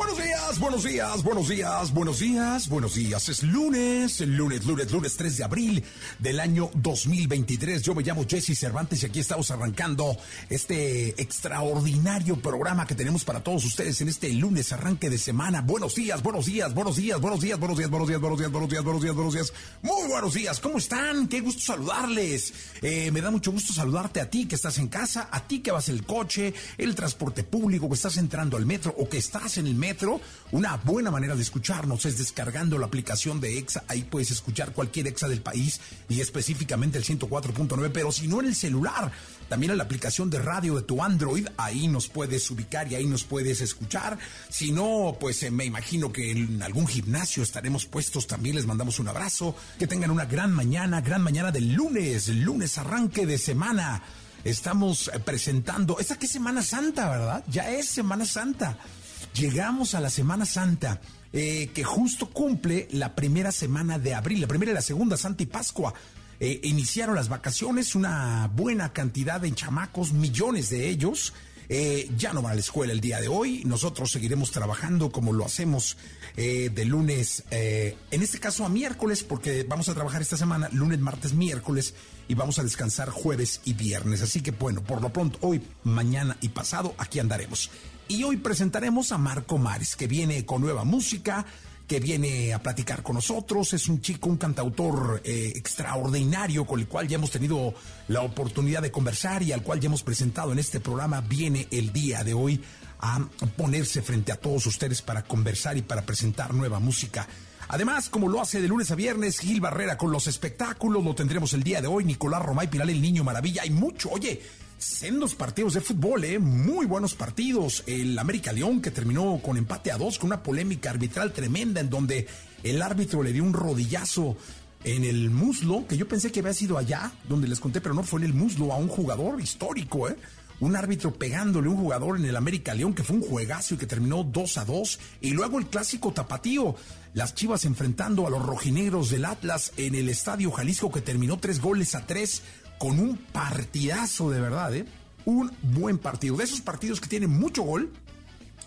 Buenos días, buenos días, buenos días, buenos días, buenos días. Es lunes, lunes, lunes, lunes 3 de abril del año 2023. Yo me llamo Jesse Cervantes y aquí estamos arrancando este extraordinario programa que tenemos para todos ustedes en este lunes arranque de semana. Buenos días, buenos días, buenos días, buenos días, buenos días, buenos días, buenos días, buenos días, buenos días, buenos días. Muy buenos días, ¿cómo están? Qué gusto saludarles. Eh, me da mucho gusto saludarte a ti que estás en casa, a ti que vas el coche, el transporte público, que estás entrando al metro o que estás en el metro una buena manera de escucharnos es descargando la aplicación de EXA. Ahí puedes escuchar cualquier EXA del país y específicamente el 104.9, pero si no en el celular, también en la aplicación de radio de tu Android, ahí nos puedes ubicar y ahí nos puedes escuchar. Si no, pues eh, me imagino que en algún gimnasio estaremos puestos. También les mandamos un abrazo. Que tengan una gran mañana, gran mañana del lunes, lunes arranque de semana. Estamos eh, presentando, esta que es Semana Santa, ¿verdad? Ya es Semana Santa llegamos a la Semana Santa, eh, que justo cumple la primera semana de abril, la primera y la segunda, Santa y Pascua. Eh, iniciaron las vacaciones, una buena cantidad de chamacos, millones de ellos. Eh, ya no van a la escuela el día de hoy. Nosotros seguiremos trabajando como lo hacemos de lunes, en este caso a miércoles, porque vamos a trabajar esta semana, lunes, martes, miércoles, y vamos a descansar jueves y viernes. Así que bueno, por lo pronto, hoy, mañana y pasado, aquí andaremos. Y hoy presentaremos a Marco Mares, que viene con nueva música, que viene a platicar con nosotros. Es un chico, un cantautor eh, extraordinario con el cual ya hemos tenido la oportunidad de conversar y al cual ya hemos presentado en este programa. Viene el día de hoy a ponerse frente a todos ustedes para conversar y para presentar nueva música. Además, como lo hace de lunes a viernes, Gil Barrera con los espectáculos, lo tendremos el día de hoy, Nicolás Romay Piral, el niño maravilla, hay mucho, oye, sendos partidos de fútbol, ¿eh? muy buenos partidos. El América León que terminó con empate a dos, con una polémica arbitral tremenda en donde el árbitro le dio un rodillazo en el muslo, que yo pensé que había sido allá, donde les conté, pero no fue en el muslo, a un jugador histórico, ¿eh? Un árbitro pegándole un jugador en el América León, que fue un juegazo y que terminó 2 a 2. Y luego el clásico tapatío, las chivas enfrentando a los rojinegros del Atlas en el Estadio Jalisco, que terminó tres goles a tres con un partidazo de verdad, ¿eh? Un buen partido. De esos partidos que tienen mucho gol.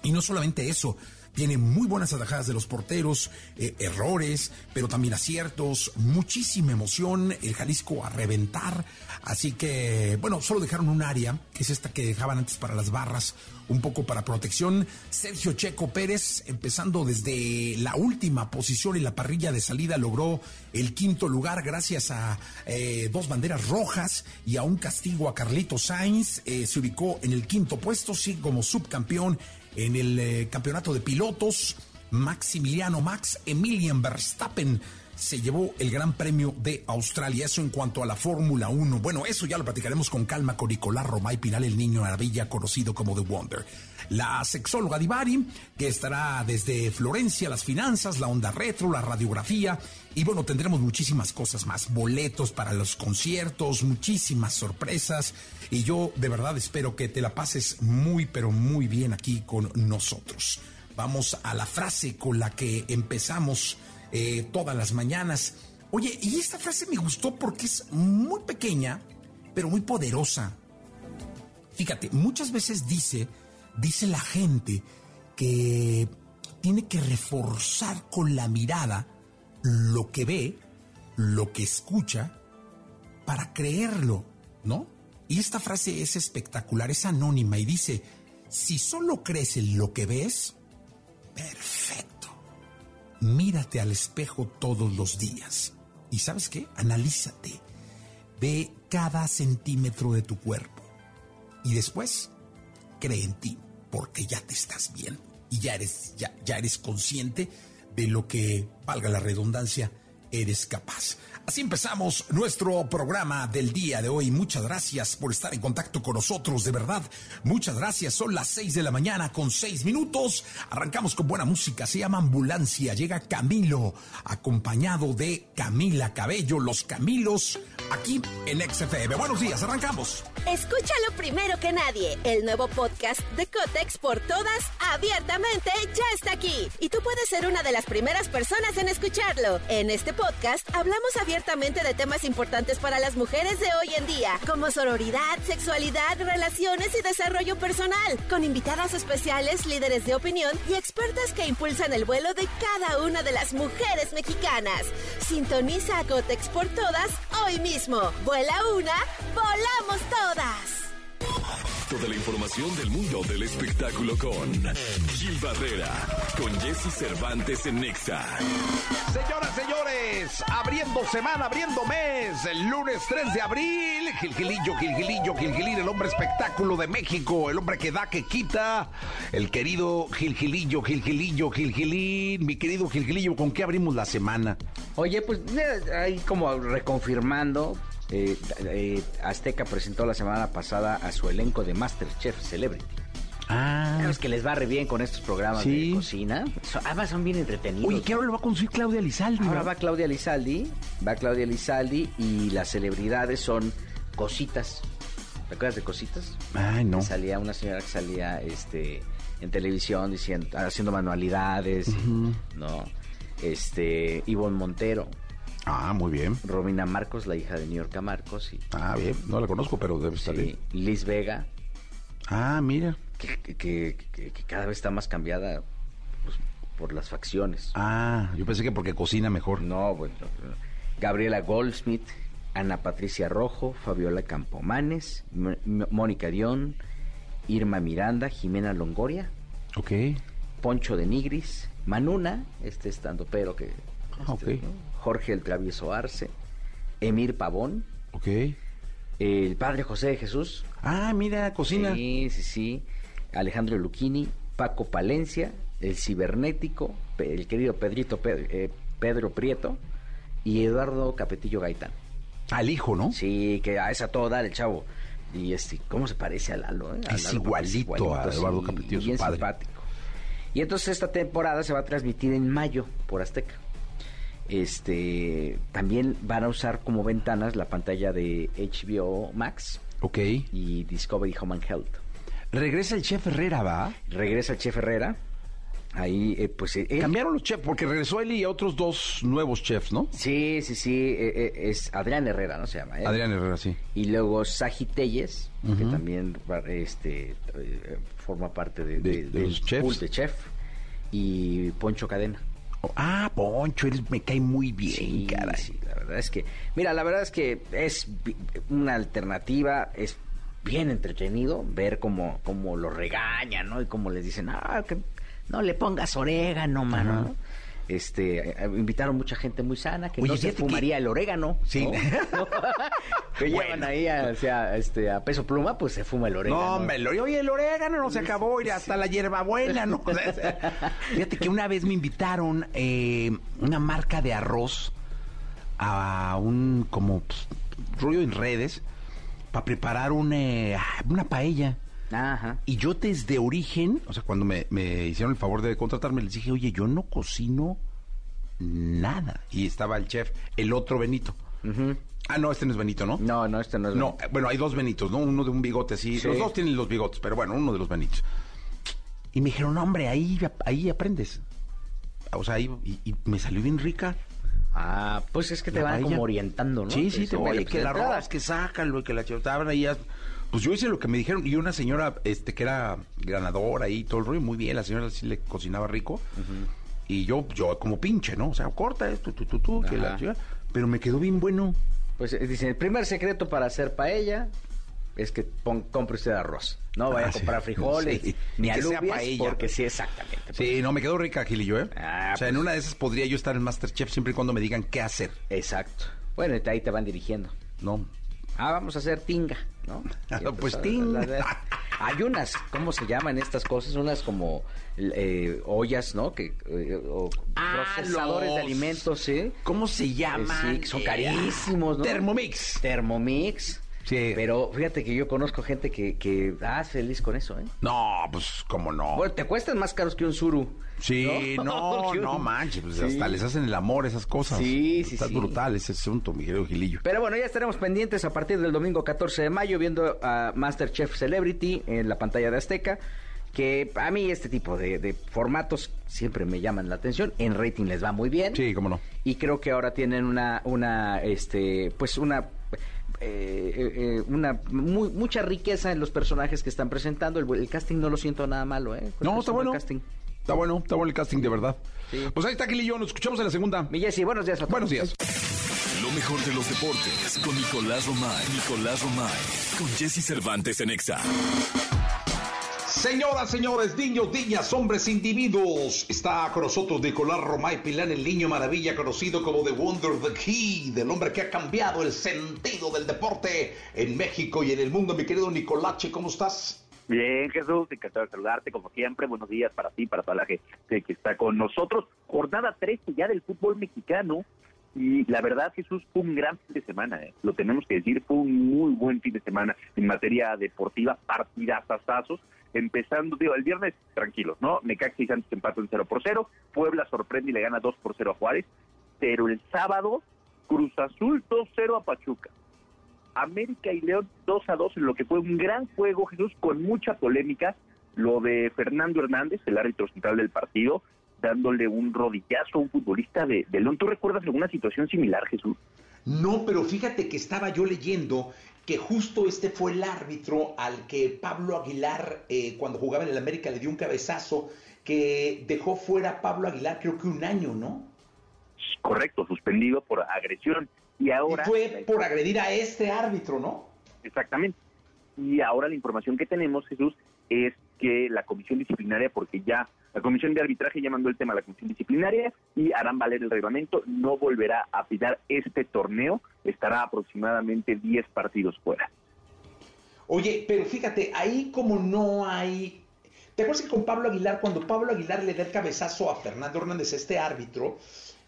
Y no solamente eso, tiene muy buenas atajadas de los porteros, eh, errores, pero también aciertos, muchísima emoción, el Jalisco a reventar. Así que, bueno, solo dejaron un área, que es esta que dejaban antes para las barras, un poco para protección. Sergio Checo Pérez, empezando desde la última posición y la parrilla de salida, logró el quinto lugar gracias a eh, dos banderas rojas y a un castigo a Carlito Sainz. Eh, se ubicó en el quinto puesto, sí, como subcampeón en el eh, campeonato de pilotos, Maximiliano Max Emilian Verstappen se llevó el Gran Premio de Australia. Eso en cuanto a la Fórmula 1. Bueno, eso ya lo platicaremos con calma con Nicolás Romay Pinal, el niño maravilla conocido como The Wonder. La sexóloga Divari, que estará desde Florencia, las finanzas, la onda retro, la radiografía. Y bueno, tendremos muchísimas cosas más. Boletos para los conciertos, muchísimas sorpresas. Y yo de verdad espero que te la pases muy, pero muy bien aquí con nosotros. Vamos a la frase con la que empezamos eh, todas las mañanas. Oye, y esta frase me gustó porque es muy pequeña, pero muy poderosa. Fíjate, muchas veces dice, dice la gente que tiene que reforzar con la mirada lo que ve, lo que escucha, para creerlo. ¿no? Y esta frase es espectacular, es anónima y dice, si solo crees en lo que ves, perfecto. Mírate al espejo todos los días. ¿Y sabes qué? Analízate. Ve cada centímetro de tu cuerpo. Y después, cree en ti, porque ya te estás bien. Y ya eres, ya, ya eres consciente de lo que, valga la redundancia, eres capaz. Así empezamos nuestro programa del día de hoy. Muchas gracias por estar en contacto con nosotros, de verdad. Muchas gracias. Son las seis de la mañana con seis minutos. Arrancamos con buena música. Se llama Ambulancia. Llega Camilo, acompañado de Camila Cabello, Los Camilos, aquí en XFM. Buenos días, arrancamos. Escúchalo primero que nadie. El nuevo podcast de Cotex por todas, abiertamente, ya está aquí. Y tú puedes ser una de las primeras personas en escucharlo. En este podcast hablamos abiertamente abiertamente de temas importantes para las mujeres de hoy en día, como sororidad, sexualidad, relaciones y desarrollo personal, con invitadas especiales, líderes de opinión y expertas que impulsan el vuelo de cada una de las mujeres mexicanas. Sintoniza a Cotex por todas hoy mismo. Vuela una, volamos todas. Toda la información del mundo del espectáculo con Gil Barrera, con Jesse Cervantes en Nexa. Señoras, señores, abriendo semana, abriendo mes, el lunes 3 de abril, Gilgilillo, Gilgilillo, Gilgilín, el hombre espectáculo de México, el hombre que da, que quita, el querido Gilgilillo, Gilgilillo, Gilgilín, mi querido Gilgilillo, ¿con qué abrimos la semana? Oye, pues eh, ahí como reconfirmando, eh, eh, Azteca presentó la semana pasada a su elenco de Masterchef Celebrity. Ah. Es que les va re bien con estos programas Sí. de cocina. Son- además son bien entretenidos. Oye, ¿qué ahora lo va a conducir Claudia Lizaldi? Ahora no? va Claudia Lizaldi, va Claudia Lizaldi y las celebridades son cositas. ¿Te acuerdas de cositas? Ay, no. Que salía una señora que salía este en televisión diciendo haciendo manualidades, ¿no? Este Ivonne Montero, Ah, muy bien. Romina Marcos, la hija de New York Marcos y Ah, bien. No la conozco, pero debe estar sí, bien. Liz Vega, Ah, mira. que, que- que- que- que cada vez está más cambiada pues, por las facciones. Ah, yo pensé que porque cocina mejor. No, bueno. Gabriela Goldsmith, Ana Patricia Rojo, Fabiola Campomanes, M- M- Mónica Dion, Irma Miranda, Jimena Longoria, Ok. Poncho de Nigris, Manuna, este estando pero que... Ah, este, ok. ¿no? Jorge el Travieso Arce, Emir Pavón, Ok. el Padre José de Jesús, Ah, mira, cocina. Sí, sí, sí. Alejandro Luchini, Paco Palencia, el cibernético, el querido Pedrito Pedro, eh, Pedro Prieto y Eduardo Capetillo Gaitán. Al hijo, ¿no? Sí, que a esa todo dar el chavo. Y este, ¿cómo se parece a Lalo? eh? A Es Lalo, igualito a Eduardo Capetillo, su bien padre. simpático. Y entonces esta temporada se va a transmitir en mayo por Azteca. Este, también van a usar como ventanas la pantalla de HBO Max Ok. y Discovery Home and Health. Regresa el chef Herrera, ¿va? Regresa el chef Herrera. Ahí, eh, pues eh, Cambiaron los chefs, porque regresó él y otros dos nuevos chefs, ¿no? Sí, sí, sí. eh, es Adrián Herrera, ¿no se llama? Adrián Herrera, sí. Y luego Saji Telles, que también este, forma parte de, De- de- de del los chefs. pool de chef. Y Poncho Cadena. Ah, Poncho, eres, me cae muy bien, Sí, caray. sí, la verdad es que, mira, la verdad es que es una alternativa, es bien entretenido ver cómo, cómo lo regañan, ¿no? Y cómo les dicen, ah, que no le pongas orégano, mano, ¿no? Este, eh, invitaron mucha gente muy sana que Oye, no se que- fumaría el orégano. Sí. ¿no? que llevan ahí a, o sea, este, a peso pluma, pues se fuma el orégano. No, hombre, el oye, el orégano no se acabó, y hasta la hierbabuena, ¿no? Fíjate que una vez me invitaron eh, una marca de arroz a un como pues, rollo en redes para preparar un, eh, una paella. Ajá. Y yo desde origen, o sea, cuando me, me hicieron el favor de contratarme, les dije, oye, yo no cocino nada. Y estaba el chef, el otro Benito. Ah, no, este no es Benito, ¿no? No, no, este no es... No, eh, bueno, hay dos Benitos, ¿no? Uno de un bigote así. Sí. Los dos tienen los bigotes, pero bueno, uno de los Benitos. Y me dijeron, no, hombre, ahí, ahí aprendes. O sea, ahí y, y me salió bien rica. Ah, pues es que te La van paella. como orientando, ¿no? Sí, sí, Te te "Oye, que pues, de entrada, arroz, que sácalo, y que la estaban ahí. Pues yo hice lo que me dijeron. Y una señora, este, que era ganadora ahí, todo el rollo, muy bien. La señora sí le cocinaba rico. Y yo, yo como pinche, ¿no? O sea, corta esto, tú, tú, tú, que la Pero me quedó bien bueno. Pues eh, dicen, el primer secreto para hacer paella es que pon, compre usted arroz. No vaya Ah, a sí. comprar frijoles Sí. ni Que sea alubias, paella. porque sí, exactamente. Sí, no, me quedó rica, Gilillo, ¿eh? Ah, o sea, en pues. una de esas podría yo estar en Masterchef siempre y cuando me digan qué hacer, Exacto. Bueno, y ahí te van dirigiendo. ¿no? Ah, vamos a hacer tinga, ¿no? Ah, pues, empezar a- ting. la- la- Hay unas, ¿cómo se llaman estas cosas? Unas como eh, ollas, ¿no? Que, eh, o Ah, procesadores de alimentos, ¿sí? ¿Cómo se llaman? Sí, son Eh, carísimos, ¿no? Thermomix. Thermomix. Sí. Pero fíjate que yo conozco gente que, que ah, feliz con eso, ¿eh? No, pues, ¿cómo no? Bueno, te cuestan más caros que un suru. Sí, no, no manches, pues Sí. hasta les hacen el amor esas cosas. Sí, sí, Está sí. brutal ese asunto, mi querido Gilillo. Pero bueno, ya estaremos pendientes a partir del domingo 14 de mayo viendo a Masterchef Celebrity en la pantalla de Azteca. Que a mí este tipo de, de formatos siempre me llaman la atención. En rating les va muy bien. Sí, cómo no. Y creo que ahora tienen una, una, este, pues una, eh, eh, una muy, mucha riqueza en los personajes que están presentando. El, el casting no lo siento nada malo, ¿eh? No, es está bueno. casting. Está bueno, está bueno el casting de verdad. Sí. Pues ahí está Gilillo, nos escuchamos en la segunda. Mi Jessy, buenos días a todos. Buenos días. Lo mejor de los deportes con Nicolás Romay. Nicolás Romay. Con Jesse Cervantes en Exa. Señoras, señores, niños, niñas, hombres, individuos. Está con nosotros Nicolás Romay Pilán, el niño maravilla, conocido como The Wonder, The Key, del hombre que ha cambiado el sentido del deporte en México y en el mundo. Mi querido Nicolache, ¿cómo estás? Bien, Jesús, encantado de saludarte como siempre. Buenos días para ti, para toda la gente que está con nosotros. Jornada 13 ya del fútbol mexicano. Y la verdad, Jesús, fue un gran fin de semana. ¿eh? Lo tenemos que decir, fue un muy buen fin de semana en materia deportiva, partidazazazos. Empezando, digo, el viernes tranquilos, ¿no? Necaxa y Santos empatan 0 por 0. Puebla sorprende y le gana 2 por 0 a Juárez. Pero el sábado, Cruz Azul 2-0 a Pachuca. América y León 2 a 2 en lo que fue un gran juego, Jesús, con mucha polémica. Lo de Fernando Hernández, el árbitro central del partido, dándole un rodillazo a un futbolista de, de León. ¿Tú recuerdas alguna situación similar, Jesús? No, pero fíjate que estaba yo leyendo que justo este fue el árbitro al que Pablo Aguilar, eh, cuando jugaba en el América, le dio un cabezazo que dejó fuera a Pablo Aguilar creo que un año, ¿no? Correcto, suspendido por agresión. Y ahora... y fue por agredir a este árbitro, ¿no? Exactamente. Y ahora la información que tenemos, Jesús, es que la comisión disciplinaria, porque ya la comisión de arbitraje ya mandó el tema a la comisión disciplinaria y harán valer el reglamento, no volverá a pitar este torneo, estará aproximadamente 10 partidos fuera. Oye, pero fíjate, ahí como no hay... ¿Te acuerdas que con Pablo Aguilar, cuando Pablo Aguilar le da el cabezazo a Fernando Hernández, este árbitro,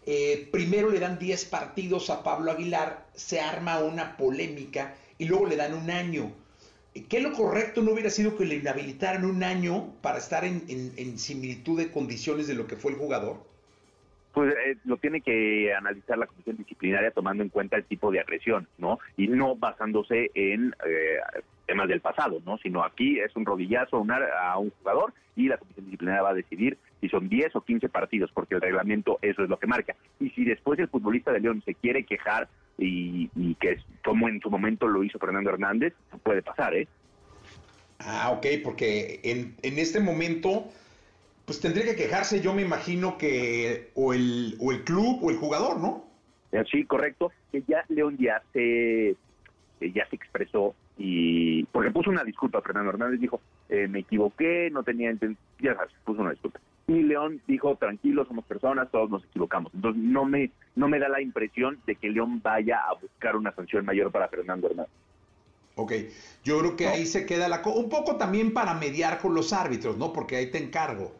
eh, primero le dan 10 partidos a Pablo Aguilar, se arma una polémica y luego le dan un año. ¿Qué lo correcto no hubiera sido que le inhabilitaran un año para estar en, similitud de condiciones de lo que fue el jugador? Pues eh, lo tiene que analizar la comisión disciplinaria tomando en cuenta el tipo de agresión, ¿no? Y no basándose en eh, temas del pasado, ¿no? Sino aquí es un rodillazo a un, ar- a un jugador y la comisión disciplinaria va a decidir si son 10 o 15 partidos, porque el reglamento eso es lo que marca. Y si después el futbolista de León se quiere quejar y, y que es como en su momento lo hizo Fernando Hernández, puede pasar, ¿eh? Ah, ok, porque en, en este momento, pues tendría que quejarse, yo me imagino que o el, o el club o el jugador, ¿no? Eh, Sí, correcto. Que ya León ya se eh, ya se expresó y porque puso una disculpa Fernando Hernández dijo eh, me equivoqué no tenía ya sabes puso una disculpa y León dijo tranquilo somos personas todos nos equivocamos entonces no me no me da la impresión de que León vaya a buscar una sanción mayor para Fernando Hernández Ok, yo creo que ahí se queda la cosa, un poco también para mediar con los árbitros, ¿no? Porque ahí te encargo.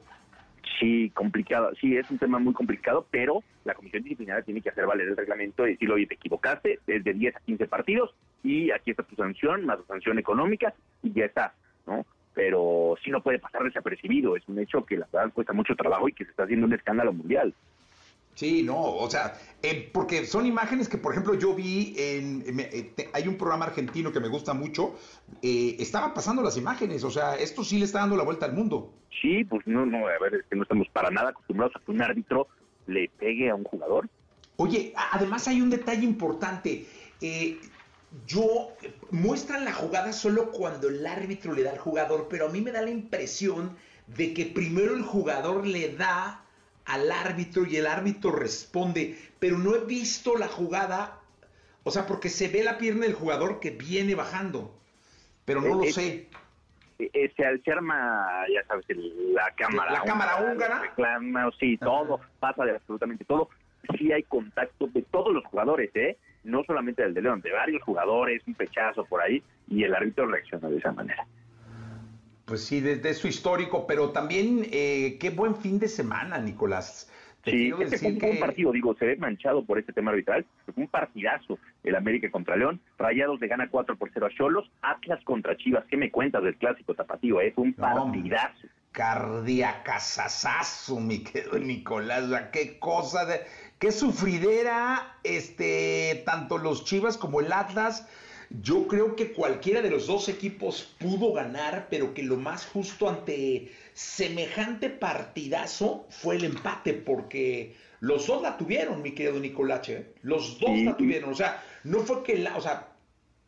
sí complicado sí es un tema muy complicado pero la comisión disciplinaria tiene que hacer valer el reglamento y decirle oye te equivocaste es de 10 a 15 partidos y aquí está tu sanción más tu sanción económica y ya está no pero sí no puede pasar desapercibido es un hecho que la verdad cuesta mucho trabajo y que se está haciendo un escándalo mundial Sí, no, o sea, eh, porque son imágenes que, por ejemplo, yo vi en, me- eh, te- hay un programa argentino que me gusta mucho, eh, estaban pasando las imágenes, o sea, esto sí le está dando la vuelta al mundo. sí pues no no a ver es que no estamos para nada acostumbrados a que un árbitro le pegue a un jugador Oye, además hay un detalle importante. Eh, yo muestran la jugada solo cuando el árbitro le da al jugador, pero a mí me da la impresión de que primero el jugador le da al árbitro y el árbitro responde, pero no he visto la jugada O sea, porque se ve la pierna del jugador que viene bajando, pero no lo sé. Se, se, arma, ya sabes, la cámara. La cámara húngara. Reclama, sí, todo, pasa de absolutamente todo. Sí hay contacto de todos los jugadores, ¿eh? No solamente del de León, de varios jugadores, un pechazo por ahí, y el árbitro reacciona de esa manera. Pues sí, desde su histórico, pero también eh, qué buen fin de semana, Nicolás. sí, este fue un partido, digo, se ve manchado por este tema arbitral, fue un partidazo el América contra León, Rayados le gana 4 por 0 a Cholos, Atlas contra Chivas, ¿qué me cuentas del clásico tapatío? Es eh? un partidazo. Cardiacasasazo, mi querido Nicolás, qué cosa de, qué sufridera, este, tanto los Chivas como el Atlas, yo creo que cualquiera de los dos equipos pudo ganar, pero que lo más justo ante semejante partidazo fue el empate, porque los dos la tuvieron, mi querido Nicolache. ¿eh? Los dos la tuvieron. O sea, no fue que la. O sea,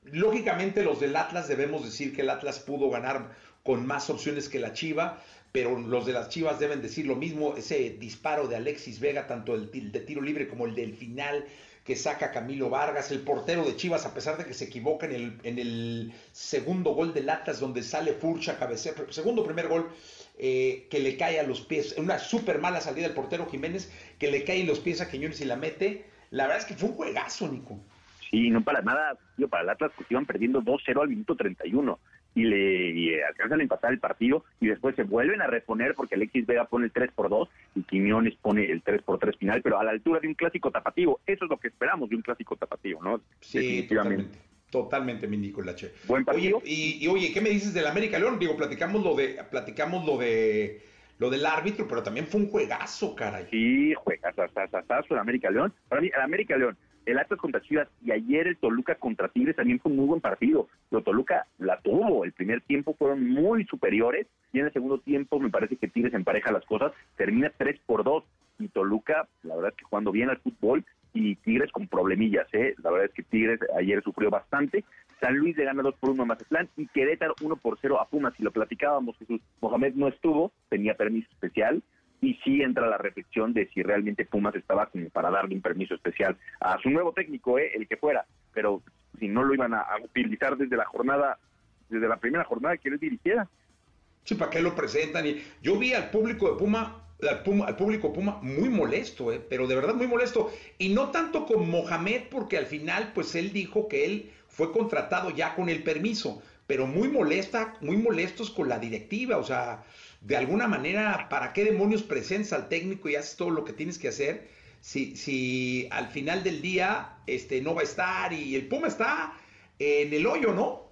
lógicamente los del Atlas debemos decir que el Atlas pudo ganar con más opciones que la Chiva, pero los de las Chivas deben decir lo mismo. Ese disparo de Alexis Vega, tanto el de tiro libre como el del final, que saca Camilo Vargas, el portero de Chivas, a pesar de que se equivoca en el, en el segundo gol de Latas, donde sale Furcha cabecea, segundo primer gol, eh, que le cae a los pies, una súper mala salida del portero Jiménez, que le cae en los pies a Quiñones y la mete. La verdad es que fue un juegazo, Nico. Sí, no para nada, tío, para el Atlas, pues iban perdiendo 2-0 al minuto 31 y le eh, alcanzan a empatar el partido y después se vuelven a reponer porque Alexis Vega pone el 3 por 2 y Quiñones pone el 3 por 3 final, pero a la altura de un clásico tapativo. Eso es lo que esperamos de un clásico tapativo, ¿no? Sí, Definitivamente. Totalmente, mi Nicolache. Buen partido. y, oye, ¿qué me dices del América León? Digo, platicamos lo de, platicamos lo de lo del árbitro, pero también fue un juegazo, caray. Sí, juegazo, el América León. Para mí, el América León el Atlas contra Chivas y ayer el Toluca contra Tigres también fue un muy buen partido. Pero Toluca la tuvo, el primer tiempo fueron muy superiores y en el segundo tiempo me parece que Tigres empareja las cosas, termina 3 por 2 y Toluca, la verdad es que jugando bien al fútbol y Tigres con problemillas, ¿eh? la verdad es que Tigres ayer sufrió bastante. San Luis le gana 2 por 1 a Mazatlán y Querétaro 1 por 0 a Pumas. Si lo platicábamos, Jesús Mohamed no estuvo, tenía permiso especial, y sí entra la reflexión de si realmente Pumas estaba para darle un permiso especial a su nuevo técnico, ¿eh? el que fuera, pero si no lo iban a, utilizar desde la jornada, desde la primera jornada que él dirigiera. Sí, ¿para qué lo presentan? Y yo vi al público de Puma, al, Puma, al público Puma muy molesto, ¿eh? pero de verdad muy molesto. Y no tanto con Mohamed, porque al final, pues él dijo que él fue contratado ya con el permiso, pero muy molesta, muy molestos con la directiva, o sea, de alguna manera, ¿para qué demonios presentas al técnico y haces todo lo que tienes que hacer? Si, si al final del día este, no va a estar y el Puma está en el hoyo, ¿no?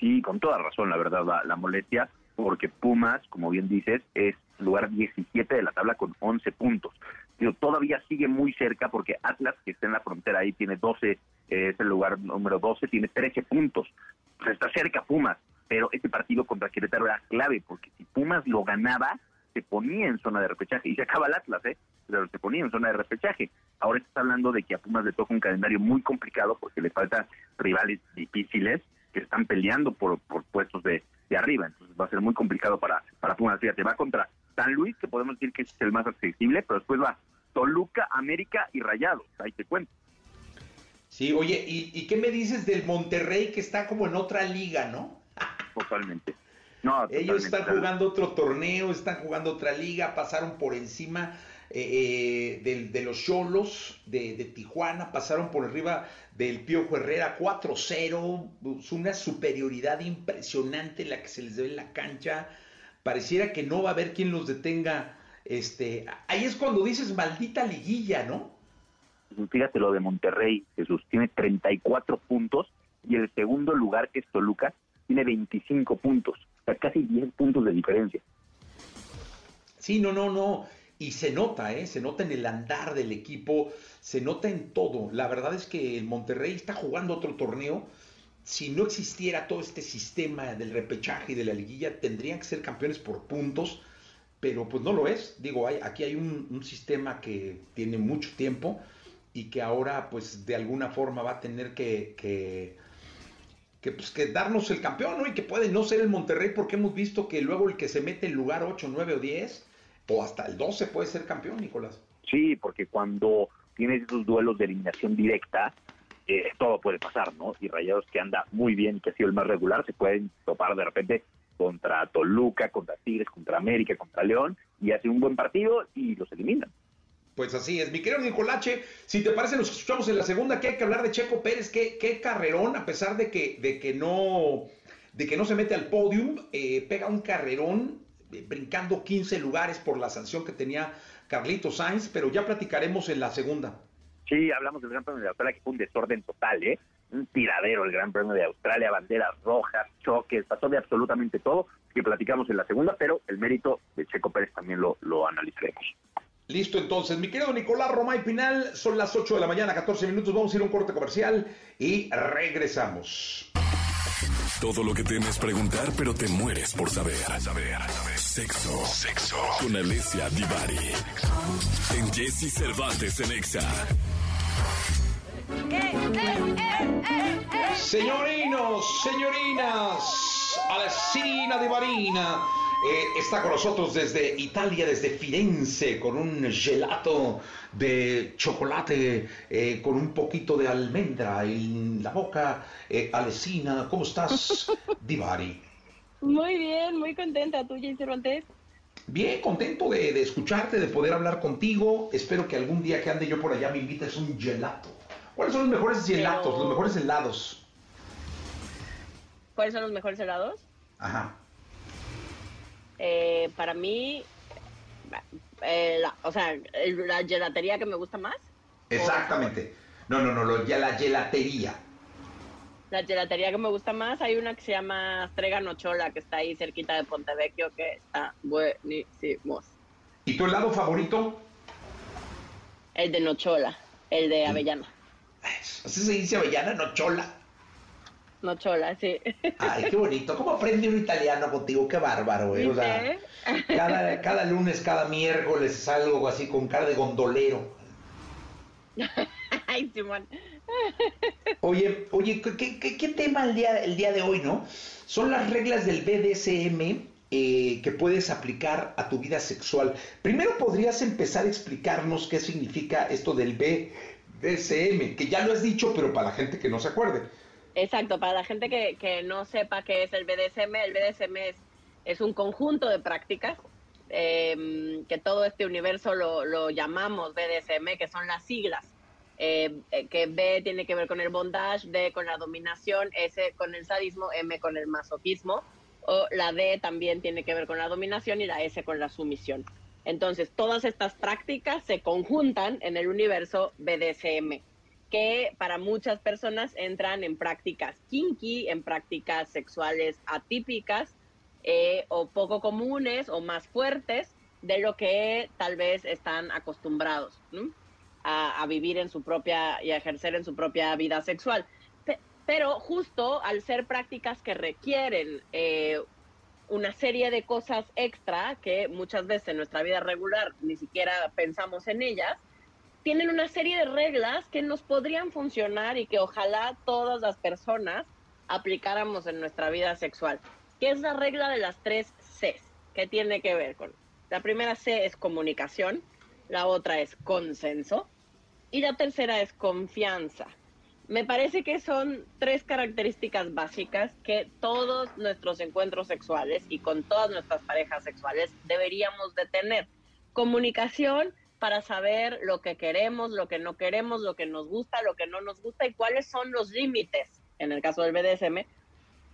Sí, con toda razón, la verdad, la, molestia, porque Pumas, como bien dices, es lugar 17 de la tabla con 11 puntos. Pero todavía sigue muy cerca porque Atlas, que está en la frontera ahí, tiene 12, es el lugar número 12, tiene 13 puntos. Pues está cerca Pumas pero este partido contra Querétaro era clave, porque si Pumas lo ganaba, se ponía en zona de repechaje, y se acaba el Atlas, ¿eh? pero se ponía en zona de repechaje. Ahora está hablando de que a Pumas le toca un calendario muy complicado porque le faltan rivales difíciles que están peleando por, puestos de, arriba, entonces va a ser muy complicado para, para Pumas. Fíjate, va contra San Luis, que podemos decir que es el más accesible, pero después va Toluca, América y Rayados, ahí te cuento. Sí, oye, ¿y, ¿y qué me dices del Monterrey que está como en otra liga, no? Totalmente. No, Ellos están jugando otro torneo, están jugando otra liga, pasaron por encima eh, eh, de, los Cholos de, Tijuana, pasaron por arriba del Piojo Herrera 4-0, es una superioridad impresionante la que se les debe en la cancha. Pareciera que no va a haber quien los detenga. Este, ahí es cuando dices maldita liguilla, ¿no? Fíjate lo de Monterrey, Jesús, tiene 34 puntos y el segundo lugar que es Toluca tiene 25 puntos, o sea, casi 10 puntos de diferencia. Sí, no, no, no. Y se nota, ¿eh? Se nota en el andar del equipo, se nota en todo. La verdad es que el Monterrey está jugando otro torneo. Si no existiera todo este sistema del repechaje y de la liguilla, tendrían que ser campeones por puntos, pero pues no lo es. Digo, hay, aquí hay un, sistema que tiene mucho tiempo y que ahora pues de alguna forma va a tener que que, pues, que darnos el campeón, ¿no? Y que puede no ser el Monterrey porque hemos visto que luego el que se mete en lugar 8, 9 o 10 o hasta el 12 puede ser campeón, Nicolás. Sí, porque cuando tienes esos duelos de eliminación directa, eh, todo puede pasar, ¿no? Y Rayados que anda muy bien y que ha sido el más regular, se pueden topar de repente contra Toluca, contra Tigres, contra América, contra León, y hace un buen partido y los eliminan. Pues así es, mi querido Nicolache, si te parece nos escuchamos en la segunda, que hay que hablar de Checo Pérez, qué, qué carrerón, a pesar de que, de que no de que no se mete al podium, eh, pega un carrerón, eh, brincando 15 lugares por la sanción que tenía Carlito Sainz, pero ya platicaremos en la segunda. Sí, hablamos del Gran Premio de Australia, que fue un desorden total, ¿eh? Un tiradero el Gran Premio de Australia, banderas rojas, choques, pasó de absolutamente todo, que platicamos en la segunda, pero el mérito de Checo Pérez también lo, lo analizaremos. Listo, entonces, mi querido Nicolás Romay Pinal, son las 8 de la mañana, 14 minutos, vamos a ir a un corte comercial y regresamos. Todo lo que temes preguntar, pero te mueres por saber. Saber, saber. Sexo. Sexo. Con Alicia Divari. En Jesse Cervantes en Exa. Señorinos, señorinas, Alessina Divarina eh, está con nosotros desde Italia, desde Firenze, con un gelato de chocolate eh, con un poquito de almendra en la boca. Eh, Alessina, ¿cómo estás, Divari? Muy bien, muy contenta. ¿Tú, Jay Cervantes? Bien, contento de, de, escucharte, de poder hablar contigo. Espero que algún día que ande yo por allá me invites un gelato. ¿Cuáles son los mejores gelatos, Pero... los mejores helados? ¿Cuáles son los mejores helados? Ajá. Eh, para mí, eh, la, o sea, la gelatería que me gusta más. Exactamente. No, no, no, lo, ya la gelatería. La gelatería que me gusta más, hay una que se llama Strega Nochola, que está ahí cerquita de Pontevecchio, que está buenísimo. ¿Y tu helado favorito? El de Nochola, el de avellana. ¿Así se dice avellana, Nochola? Nochola, sí. Ay, qué bonito. ¿Cómo aprende un italiano contigo? Qué bárbaro, ¿eh? O sea, cada, cada lunes, cada miércoles salgo así con cara de gondolero. Ay, Simón. Oye, oye, ¿qué, qué, qué tema el día, el día de hoy, no? Son las reglas del BDSM eh, que puedes aplicar a tu vida sexual. Primero podrías empezar a explicarnos qué significa esto del BDSM, que ya lo has dicho, pero para la gente que no se acuerde. Exacto, para la gente que, que no sepa qué es el BDSM, el BDSM es, un conjunto de prácticas eh, que todo este universo lo, lo, llamamos BDSM, que son las siglas. Eh, que B tiene que ver con el bondage, D con la dominación, S con el sadismo, M con el masoquismo, o la D también tiene que ver con la dominación y la S con la sumisión. Entonces, todas estas prácticas se conjuntan en el universo BDSM que para muchas personas entran en prácticas kinky, en prácticas sexuales atípicas eh, o poco comunes o más fuertes de lo que tal vez están acostumbrados a, vivir en su propia y a ejercer en su propia vida sexual. Pe pero justo al ser prácticas que requieren eh, una serie de cosas extra que muchas veces en nuestra vida regular ni siquiera pensamos en ellas, tienen una serie de reglas que nos podrían funcionar y que ojalá todas las personas aplicáramos en nuestra vida sexual. ¿Qué es la regla de las tres Cs? ¿Qué tiene que ver con? La primera C es comunicación, la otra es consenso y la tercera es confianza. Me parece que son tres características básicas que todos nuestros encuentros sexuales y con todas nuestras parejas sexuales deberíamos de tener. Comunicación, para saber lo que queremos, lo que no queremos, lo que nos gusta, lo que no nos gusta y cuáles son los límites, en el caso del BDSM,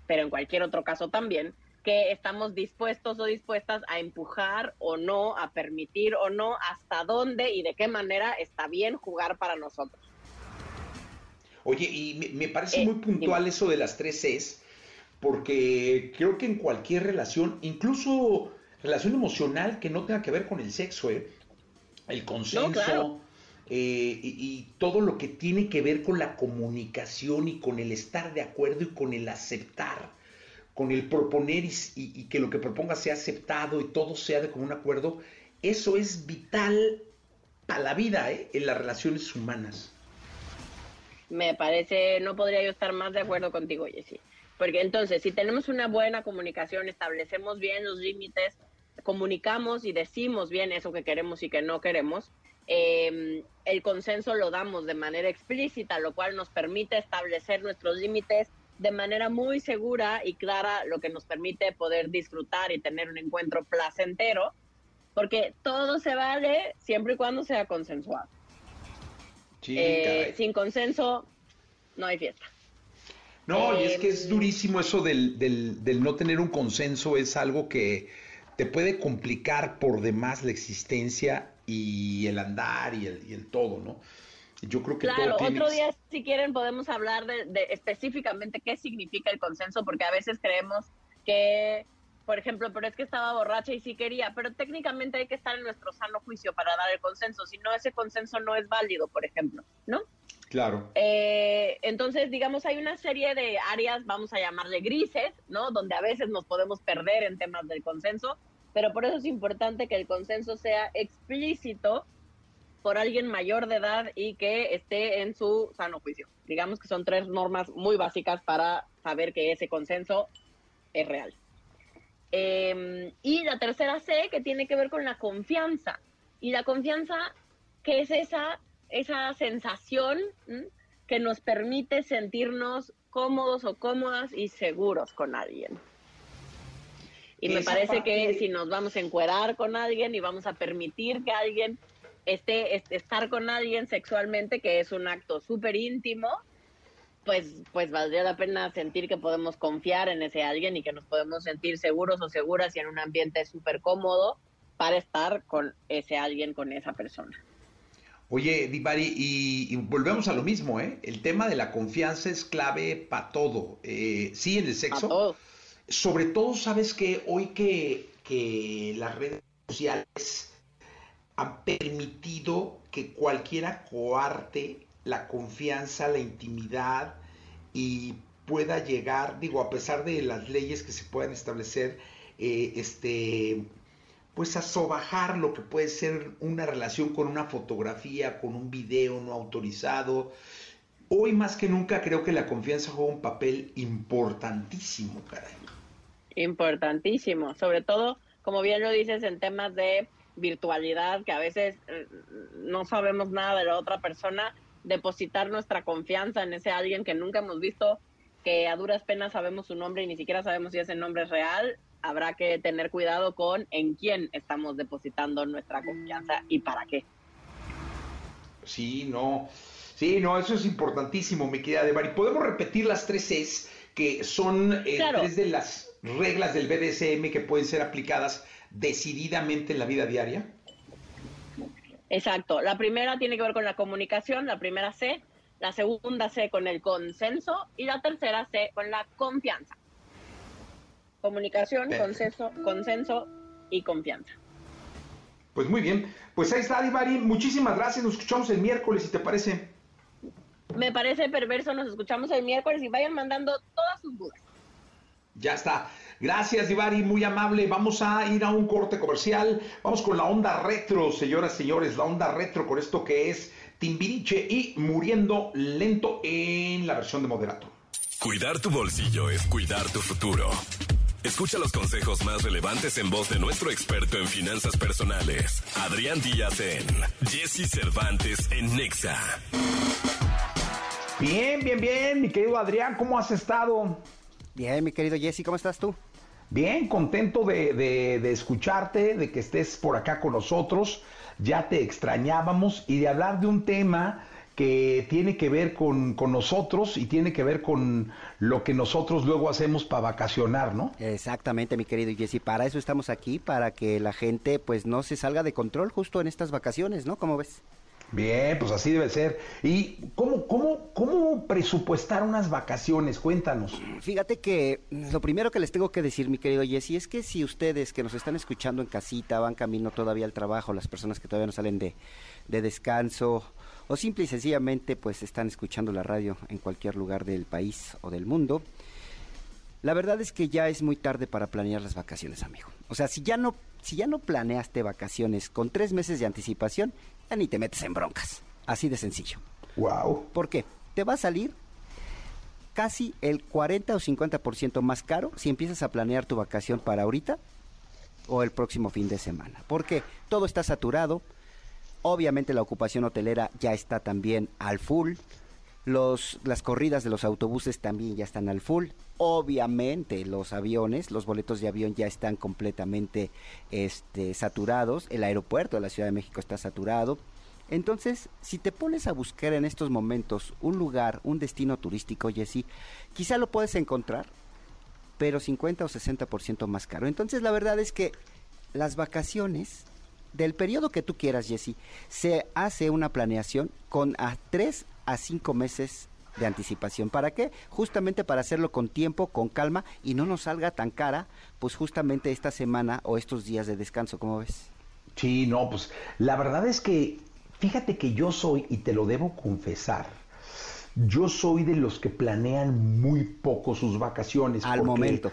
pero en cualquier otro caso también, que estamos dispuestos o dispuestas a empujar o no, a permitir o no, hasta dónde y de qué manera está bien jugar para nosotros. Oye, y me, parece eh, muy puntual dime. eso de las tres Cs, porque creo que en cualquier relación, incluso relación emocional que no tenga que ver con el sexo, ¿eh? El consenso no, claro. eh, y, y, todo lo que tiene que ver con la comunicación y con el estar de acuerdo y con el aceptar, con el proponer y, y, y que lo que proponga sea aceptado y todo sea de común acuerdo, eso es vital para la vida, ¿eh? en las relaciones humanas. Me parece, no podría yo estar más de acuerdo contigo, Jessy. Porque entonces, si tenemos una buena comunicación, establecemos bien los límites, comunicamos y decimos bien eso que queremos y que no queremos, eh, el consenso lo damos de manera explícita, lo cual nos permite establecer nuestros límites de manera muy segura y clara, lo que nos permite poder disfrutar y tener un encuentro placentero, porque todo se vale siempre y cuando sea consensuado. Eh, sin consenso no hay fiesta. No, y es Eh, que es durísimo eso del, del, del no tener un consenso, es algo que te puede complicar por demás la existencia y el andar y el, y el todo, ¿no? Yo creo que Claro, todo otro día si quieren podemos hablar de, de específicamente qué significa el consenso, porque a veces creemos que, por ejemplo, pero es que estaba borracha y sí quería, pero técnicamente hay que estar en nuestro sano juicio para dar el consenso, si no ese consenso no es válido, por ejemplo, ¿no? Claro. Eh, entonces, digamos, hay una serie de áreas, vamos a llamarle grises, ¿no? Donde a veces nos podemos perder en temas del consenso, pero por eso es importante que el consenso sea explícito por alguien mayor de edad y que esté en su sano juicio. Digamos que son tres normas muy básicas para saber que ese consenso es real. Eh, y la tercera C, que tiene que ver con la confianza. Y la confianza, que es esa, esa sensación que nos permite sentirnos cómodos o cómodas y seguros con alguien. Y me parece parte- que si nos vamos a encuerar con alguien y vamos a permitir que alguien esté, est- estar con alguien sexualmente, que es un acto súper íntimo, pues, pues valdría la pena sentir que podemos confiar en ese alguien y que nos podemos sentir seguros o seguras y en un ambiente súper cómodo para estar con ese alguien, con esa persona. Oye, Divari, y, y volvemos a lo mismo, ¿eh? El tema de la confianza es clave para todo. Eh, sí, en el sexo. todos. Sobre todo, sabes que hoy que, que las redes sociales han permitido que cualquiera coarte la confianza, la intimidad y pueda llegar, digo, a pesar de las leyes que se puedan establecer, eh, este, pues a sobajar lo que puede ser una relación con una fotografía, con un video no autorizado. Hoy más que nunca creo que la confianza juega un papel importantísimo, caray. Importantísimo, sobre todo, como bien lo dices, en temas de virtualidad, que a veces eh, no sabemos nada de la otra persona, depositar nuestra confianza en ese alguien que nunca hemos visto, que a duras penas sabemos su nombre y ni siquiera sabemos si ese nombre es real, habrá que tener cuidado con en quién estamos depositando nuestra confianza y para qué. Sí, no. Sí, no, eso es importantísimo, mi querida Devari. ¿Podemos repetir las tres Cs que son eh, Claro. tres de las reglas del BDSM que pueden ser aplicadas decididamente en la vida diaria? Exacto. La primera tiene que ver con la comunicación, la primera C, la segunda C con el consenso y la tercera C con la confianza. Comunicación, consenso, consenso y confianza. Pues muy bien. Pues ahí está, Divari. Muchísimas gracias. Nos escuchamos el miércoles, si te parece. Me parece perverso, nos escuchamos el miércoles y vayan mandando todas sus dudas. Ya está. Gracias, Divari, muy amable. Vamos a ir a un corte comercial. Vamos con la onda retro, señoras y señores, la onda retro con esto que es Timbiriche y Muriendo Lento en la versión de moderato. Cuidar tu bolsillo es cuidar tu futuro. Escucha los consejos más relevantes en voz de nuestro experto en finanzas personales, Adrián Díaz en Jesse Cervantes en Nexa. Bien, bien, bien, mi querido Adrián, ¿cómo has estado? Bien, mi querido Jesse, ¿cómo estás tú? Bien, contento de, de- de escucharte, de que estés por acá con nosotros. Ya te extrañábamos y de hablar de un tema que tiene que ver con, con nosotros y tiene que ver con lo que nosotros luego hacemos para vacacionar, ¿no? Exactamente, mi querido Jesse. Para eso estamos aquí, para que la gente pues no se salga de control justo en estas vacaciones, ¿no? ¿Cómo ves? Bien, pues así debe ser. ¿Y cómo, cómo, cómo presupuestar unas vacaciones? Cuéntanos. Fíjate que lo primero que les tengo que decir, mi querido Jesse, es que si ustedes que nos están escuchando en casita, van camino todavía al trabajo, las personas que todavía no salen de, de descanso, o simple y sencillamente pues están escuchando la radio en cualquier lugar del país o del mundo, la verdad es que ya es muy tarde para planear las vacaciones, amigo. O sea, si ya no, si ya no planeaste vacaciones con tres meses de anticipación, ya ni te metes en broncas. Así de sencillo. Wow. ¿Por qué? Te va a salir casi el 40 o 50% más caro si empiezas a planear tu vacación para ahorita o el próximo fin de semana. Porque todo está saturado, Obviamente la ocupación hotelera ya está también al full. Los, las corridas de los autobuses también ya están al full. Obviamente los aviones, los boletos de avión ya están completamente este, saturados. El aeropuerto de la Ciudad de México está saturado. Entonces, si te pones a buscar en estos momentos un lugar, un destino turístico, Jesse, quizá lo puedes encontrar, pero 50 o 60% más caro. Entonces, la verdad es que las vacaciones del periodo que tú quieras, Jesse, se hace una planeación con a 3 a 5 meses de anticipación. ¿Para qué? Justamente para hacerlo con tiempo, con calma y no nos salga tan cara, pues justamente esta semana o estos días de descanso, ¿cómo ves? Sí, no, pues la verdad es que fíjate que yo soy, y te lo debo confesar, yo soy de los que planean muy poco sus vacaciones. Al momento.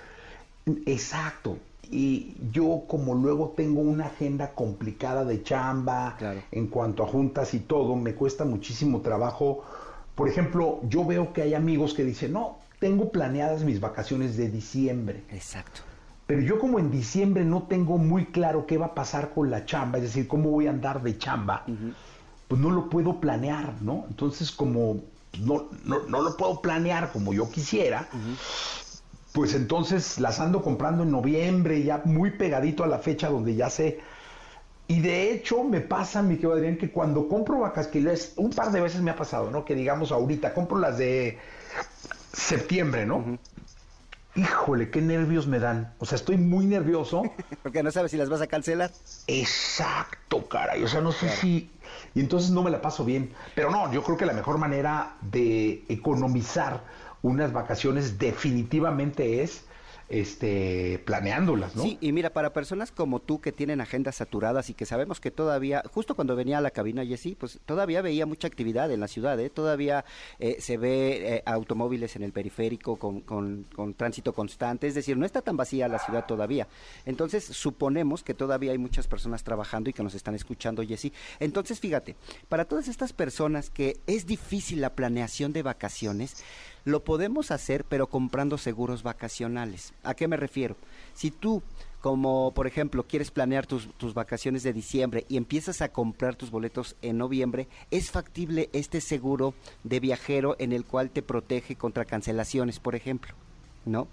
Exacto. Y yo como luego tengo una agenda complicada de chamba en cuanto a juntas y todo, me cuesta muchísimo trabajo. Por ejemplo, yo veo que hay amigos que dicen, no, tengo planeadas mis vacaciones de diciembre. Exacto. Pero yo como en diciembre no tengo muy claro qué va a pasar con la chamba, es decir, cómo voy a andar de chamba, pues no lo puedo planear, ¿no? Entonces como no, no, lo puedo planear como yo quisiera, pues entonces las ando comprando en noviembre, ya muy pegadito a la fecha donde ya sé. Y de hecho me pasa, mi querido Adrián, que cuando compro vacaciones, un par de veces me ha pasado, ¿no? Que digamos ahorita, compro las de septiembre, ¿no? Híjole, qué nervios me dan. O sea, estoy muy nervioso. Porque no sabes si las vas a cancelar. Exacto, caray. O sea, no sé si y entonces no me la paso bien. Pero no, yo creo que la mejor manera de economizar unas vacaciones definitivamente es este, planeándolas, ¿no? Sí, y mira, para personas como tú que tienen agendas saturadas y que sabemos que todavía, justo cuando venía a la cabina Jessy, pues todavía veía mucha actividad en la ciudad, ¿eh? Todavía eh, se ve eh, automóviles en el periférico con, con, tránsito constante, es decir, no está tan vacía la ciudad todavía. Entonces, suponemos que todavía hay muchas personas trabajando y que nos están escuchando, Jessy. Entonces, fíjate, para todas estas personas que es difícil la planeación de vacaciones, lo podemos hacer, pero comprando seguros vacacionales. ¿A qué me refiero? Si tú como por ejemplo quieres planear tus, tus, vacaciones de diciembre y empiezas a comprar tus boletos en noviembre, es factible este seguro de viajero en el cual te protege contra cancelaciones, por ejemplo, ¿no?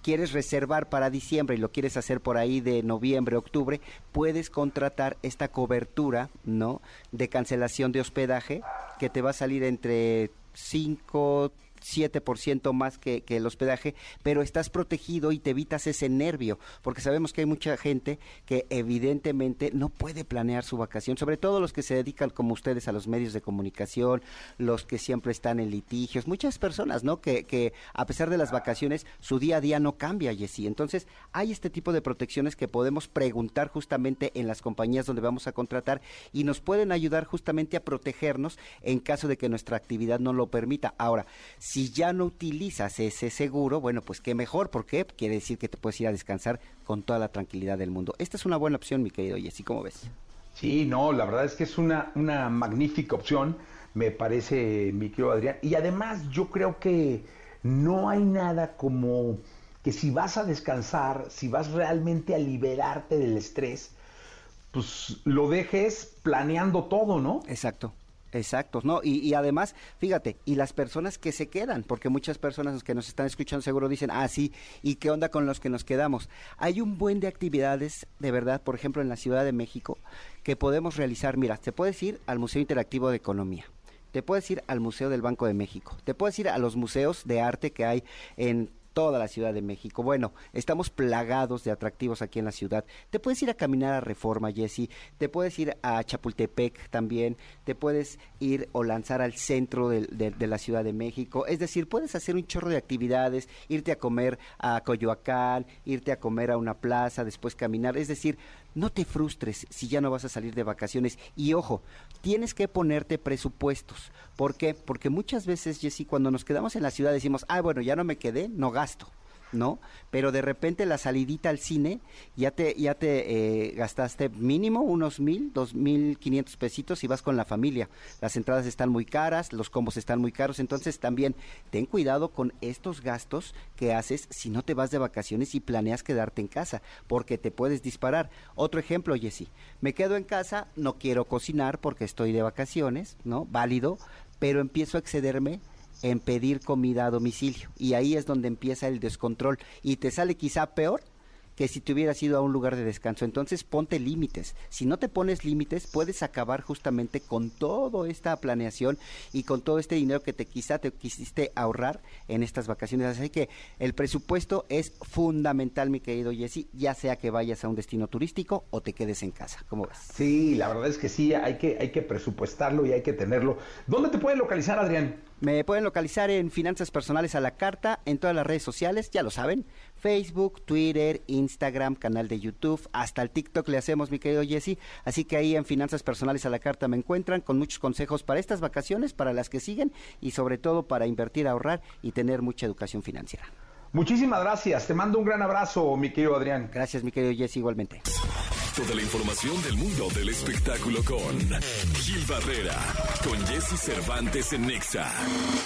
Quieres reservar para diciembre y lo quieres hacer por ahí de noviembre, octubre, puedes contratar esta cobertura, ¿no? De cancelación de hospedaje que te va a salir entre 5, 7% más que, que, el hospedaje, pero estás protegido y te evitas ese nervio, porque sabemos que hay mucha gente que evidentemente no puede planear su vacación, sobre todo los que se dedican como ustedes a los medios de comunicación, los que siempre están en litigios, muchas personas, ¿no? Que, que a pesar de las vacaciones, su día a día no cambia, Jessy. Entonces, hay este tipo de protecciones que podemos preguntar justamente en las compañías donde vamos a contratar y nos pueden ayudar justamente a protegernos en caso de que nuestra actividad no lo permita. Ahora, si ya no utilizas ese seguro, bueno, pues qué mejor, porque quiere decir que te puedes ir a descansar con toda la tranquilidad del mundo. Esta es una buena opción, mi querido Jessy, ¿cómo ves? Sí, no, la verdad es que es una, una magnífica opción, me parece, mi querido Adrián. Y además yo creo que no hay nada como que si vas a descansar, si vas realmente a liberarte del estrés, pues lo dejes planeando todo, ¿no? Exacto. Exacto, ¿no? Y, además, fíjate, y las personas que se quedan, porque muchas personas que nos están escuchando seguro dicen, ah, sí, ¿y qué onda con los que nos quedamos? Hay un buen de actividades, de verdad, por ejemplo, en la Ciudad de México, que podemos realizar. Mira, te puedes ir al Museo Interactivo de Economía, te puedes ir al Museo del Banco de México, te puedes ir a los museos de arte que hay en toda la Ciudad de México. Bueno, estamos plagados de atractivos aquí en la ciudad. Te puedes ir a caminar a Reforma, Jesse. Te puedes ir a Chapultepec también. Te puedes ir o lanzar al centro de, de, la Ciudad de México. Es decir, puedes hacer un chorro de actividades, irte a comer a Coyoacán, irte a comer a una plaza, después caminar. Es decir, no te frustres si ya no vas a salir de vacaciones. Y ojo, tienes que ponerte presupuestos. ¿Por qué? Porque muchas veces, Jessy, cuando nos quedamos en la ciudad decimos, ah, bueno, ya no me quedé, no gasto. ¿No? Pero de repente la salidita al cine ya te, ya te eh, gastaste mínimo unos mil, dos mil quinientos pesitos y vas con la familia. Las entradas están muy caras, los combos están muy caros, entonces también ten cuidado con estos gastos que haces si no te vas de vacaciones y planeas quedarte en casa, porque te puedes disparar. Otro ejemplo, Jessy, me quedo en casa, no quiero cocinar porque estoy de vacaciones, ¿no? Válido, pero empiezo a excederme en pedir comida a domicilio. Y ahí es donde empieza el descontrol. Y te sale quizá peor que si te hubieras ido a un lugar de descanso. Entonces ponte límites. Si no te pones límites, puedes acabar justamente con toda esta planeación y con todo este dinero que te quizá te quisiste ahorrar en estas vacaciones. Así que el presupuesto es fundamental, mi querido Jesse, ya sea que vayas a un destino turístico o te quedes en casa. ¿Cómo ves? Sí, la verdad es que sí, hay que, hay que presupuestarlo y hay que tenerlo. ¿Dónde te pueden localizar, Adrián? Me pueden localizar en Finanzas Personales a la Carta, en todas las redes sociales, ya lo saben. Facebook, Twitter, Instagram, canal de YouTube, hasta el TikTok le hacemos, mi querido Jesse. Así que ahí en Finanzas Personales a la Carta me encuentran con muchos consejos para estas vacaciones, para las que siguen y sobre todo para invertir, ahorrar y tener mucha educación financiera. Muchísimas gracias. Te mando un gran abrazo, mi querido Adrián. Gracias, mi querido Jesse, igualmente. Toda la información del mundo del espectáculo con Gil Barrera, con Jesse Cervantes en Nexa.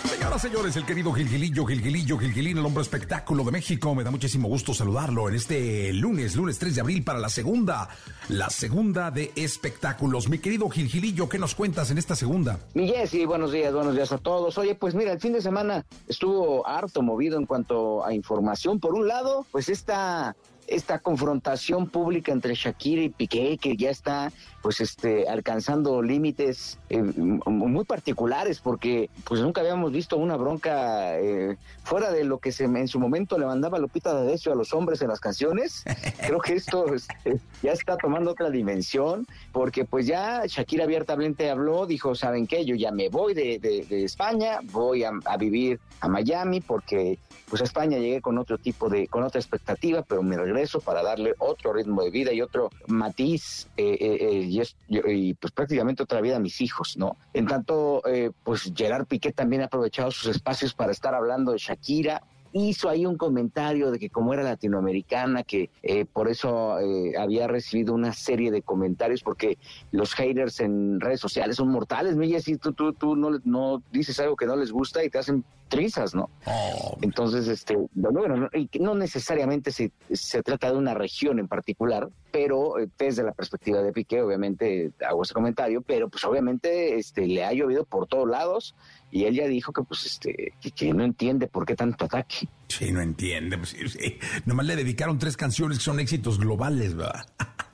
Señoras, señores, el querido Gilgilillo, Gilgilillo, Gilgilín, el hombre espectáculo de México. Me da muchísimo gusto saludarlo en este lunes, lunes 3 de abril para la segunda, la segunda de espectáculos. Mi querido Gilgilillo, ¿qué nos cuentas en esta segunda? Mi Jesse, buenos días, buenos días a todos. Oye, pues mira, el fin de semana estuvo harto movido en cuanto a información. Por un lado, pues esta esta confrontación pública entre Shakira y Piqué que ya está pues este alcanzando límites eh, muy particulares porque pues nunca habíamos visto una bronca eh, fuera de lo que se en su momento le mandaba Lupita D'Alessio a los hombres en las canciones. Creo que esto este, ya está tomando otra dimensión porque pues ya Shakira abiertamente habló dijo saben qué yo ya me voy de, España voy a, a vivir a Miami porque pues a España llegué con otro tipo de, con otra expectativa, pero me regreso para darle otro ritmo de vida y otro matiz eh, eh, eh, y, pues prácticamente otra vida a mis hijos, ¿no? En tanto, pues Gerard Piqué también ha aprovechado sus espacios para estar hablando de Shakira, hizo ahí un comentario de que como era latinoamericana, que eh, por eso eh, había recibido una serie de comentarios, porque los haters en redes sociales son mortales, Milla, si tú, tú, tú no, no dices algo que no les gusta y te hacen trizas, ¿no? Oh. Entonces, este, bueno, no, no necesariamente se, se, trata de una región en particular, pero eh, desde la perspectiva de Piqué, obviamente hago ese comentario, pero pues obviamente este, le ha llovido por todos lados y él ya dijo que pues este que, no entiende por qué tanto ataque. Sí, no entiende. Pues, sí, nomás le dedicaron tres canciones que son éxitos globales, ¿verdad?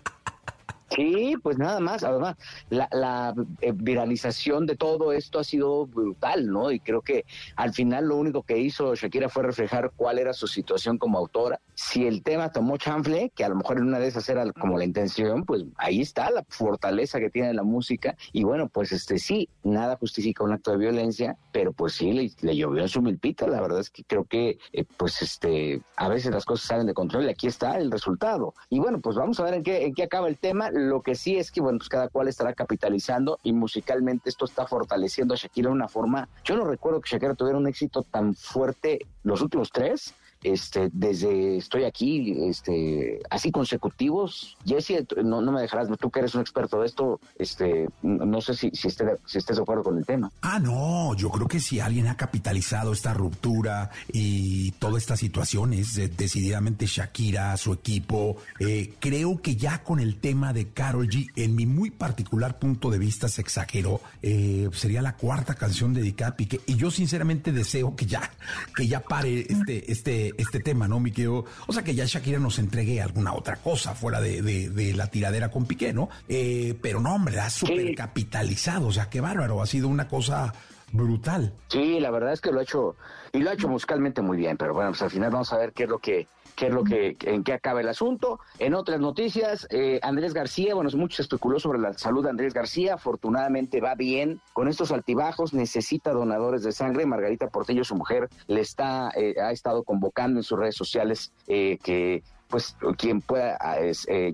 Sí, pues nada más. Además, la, la eh, viralización de todo esto ha sido brutal, ¿no? Y creo que al final lo único que hizo Shakira fue reflejar cuál era su situación como autora. Si el tema tomó chanfle, que a lo mejor en una de esas era como la intención, pues ahí está la fortaleza que tiene la música. Y bueno, pues este sí, nada justifica un acto de violencia, pero pues sí, le, llovió en su milpita. La verdad es que creo que, eh, pues este, a veces las cosas salen de control y aquí está el resultado. Y bueno, pues vamos a ver en qué, en qué acaba el tema lo que sí es que, bueno, pues cada cual estará capitalizando y musicalmente esto está fortaleciendo a Shakira de una forma. Yo no recuerdo que Shakira tuviera un éxito tan fuerte los últimos tres este, desde estoy aquí, este, así consecutivos. Jesse, no, me dejarás, tú que eres un experto de esto, este, no sé si estés de acuerdo con el tema. Ah, no, yo creo que si alguien ha capitalizado esta ruptura y toda esta situación es decididamente Shakira, su equipo. Eh, creo que ya con el tema de Carol G, en mi muy particular punto de vista, se exageró. Eh, sería la cuarta canción dedicada a Piqué. Y yo sinceramente deseo que ya, que ya pare este, este, este tema, ¿no, mi querido? O sea, que ya Shakira nos entregue alguna otra cosa fuera de, la tiradera con Piqué, ¿no? Eh, pero no, hombre, ha súper capitalizado, o sea, qué bárbaro, ha sido una cosa brutal. Sí, la verdad es que lo ha hecho, y lo ha hecho musicalmente muy bien, pero bueno, pues al final vamos a ver qué es lo que qué es lo que, en qué acaba el asunto. En otras noticias, eh, Andrés García, bueno, mucho especuló sobre la salud de Andrés García, afortunadamente va bien con estos altibajos, necesita donadores de sangre. Margarita Portillo, su mujer, le está, eh, ha estado convocando en sus redes sociales eh, que pues quien pueda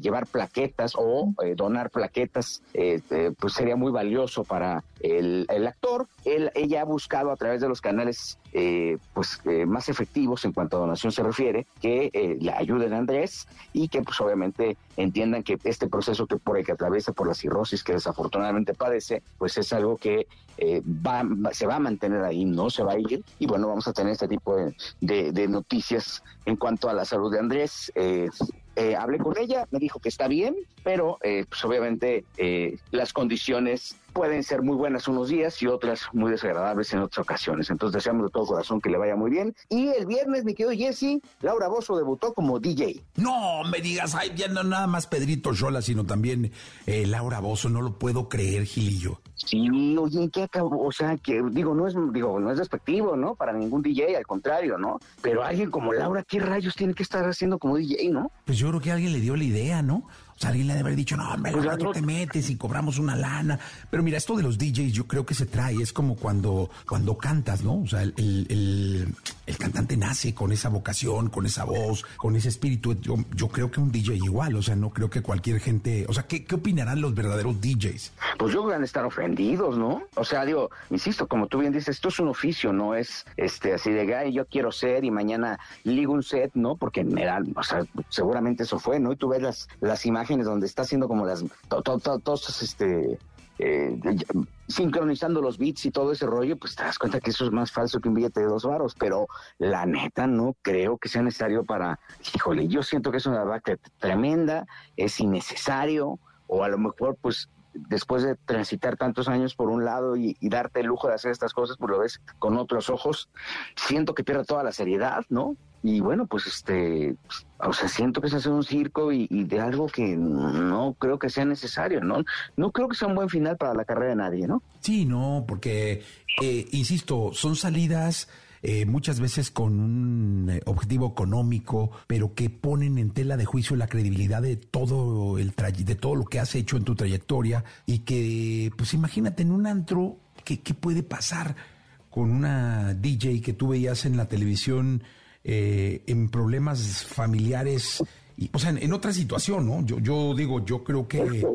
llevar plaquetas o donar plaquetas, pues sería muy valioso para el, actor, él, ella ha buscado a través de los canales eh, pues eh, más efectivos en cuanto a donación se refiere, que eh, le ayuden a Andrés y que pues obviamente entiendan que este proceso que por el que atraviesa por la cirrosis que desafortunadamente padece, pues es algo que va, se va a mantener ahí, no se va a ir y bueno, vamos a tener este tipo de, noticias en cuanto a la salud de Andrés. Eh, hablé con ella, me dijo que está bien, pero eh, pues obviamente eh, las condiciones pueden ser muy buenas unos días y otras muy desagradables en otras ocasiones. Entonces deseamos de todo corazón que le vaya muy bien. Y el viernes, mi querido Jesse, Laura Bozo debutó como DJ. No me digas, ay, ya no nada más Pedrito Yola, sino también Laura Bozo, no lo puedo creer, Gilillo. Sí, oye, ¿qué acabó? O sea, que digo, no es, digo, no es despectivo, ¿no? Para ningún DJ, al contrario, ¿no? Pero alguien como Laura, ¿qué rayos tiene que estar haciendo como DJ, no? Pues yo creo que alguien le dio la idea, ¿no? O sea, alguien le debe haber dicho, no, hombre, pues tú te metes y cobramos una lana. Pero mira, esto de los DJs yo creo que se trae, es como cuando, cuando cantas, ¿no? O sea, el, el, el, cantante nace con esa vocación, con esa voz, con ese espíritu. Yo, yo, creo que un DJ igual, o sea, no creo que cualquier gente, o sea, ¿qué, qué opinarán los verdaderos DJs? Pues yo creo que van a estar ofendidos, ¿no? O sea, digo, insisto, como tú bien dices, esto es un oficio, no es este así de, ay, yo quiero ser y mañana ligo un set, ¿no? Porque me dan, o sea, seguramente eso fue, ¿no? Y tú ves las, las imágenes donde está haciendo como las todos este eh, sincronizando los beats y todo ese rollo, pues te das cuenta que eso es más falso que un billete de dos varos, pero la neta no creo que sea necesario para, híjole, yo siento que es una vaca tremenda, es innecesario, o a lo mejor pues después de transitar tantos años por un lado y, y, darte el lujo de hacer estas cosas, pues lo ves con otros ojos, siento que pierde toda la seriedad, ¿no? Y bueno, pues este, o sea, siento que se hace un circo y, de algo que no creo que sea necesario, ¿no? No creo que sea un buen final para la carrera de nadie, ¿no? Sí, no, porque, eh, insisto, son salidas... Eh, muchas veces con un eh, objetivo económico, pero que ponen en tela de juicio la credibilidad de todo el de todo lo que has hecho en tu trayectoria y que, pues imagínate en un antro, ¿qué, qué puede pasar con una DJ que tú veías en la televisión? Eh, en problemas familiares, y, o sea, en, otra situación, ¿no? Yo, yo digo, yo creo que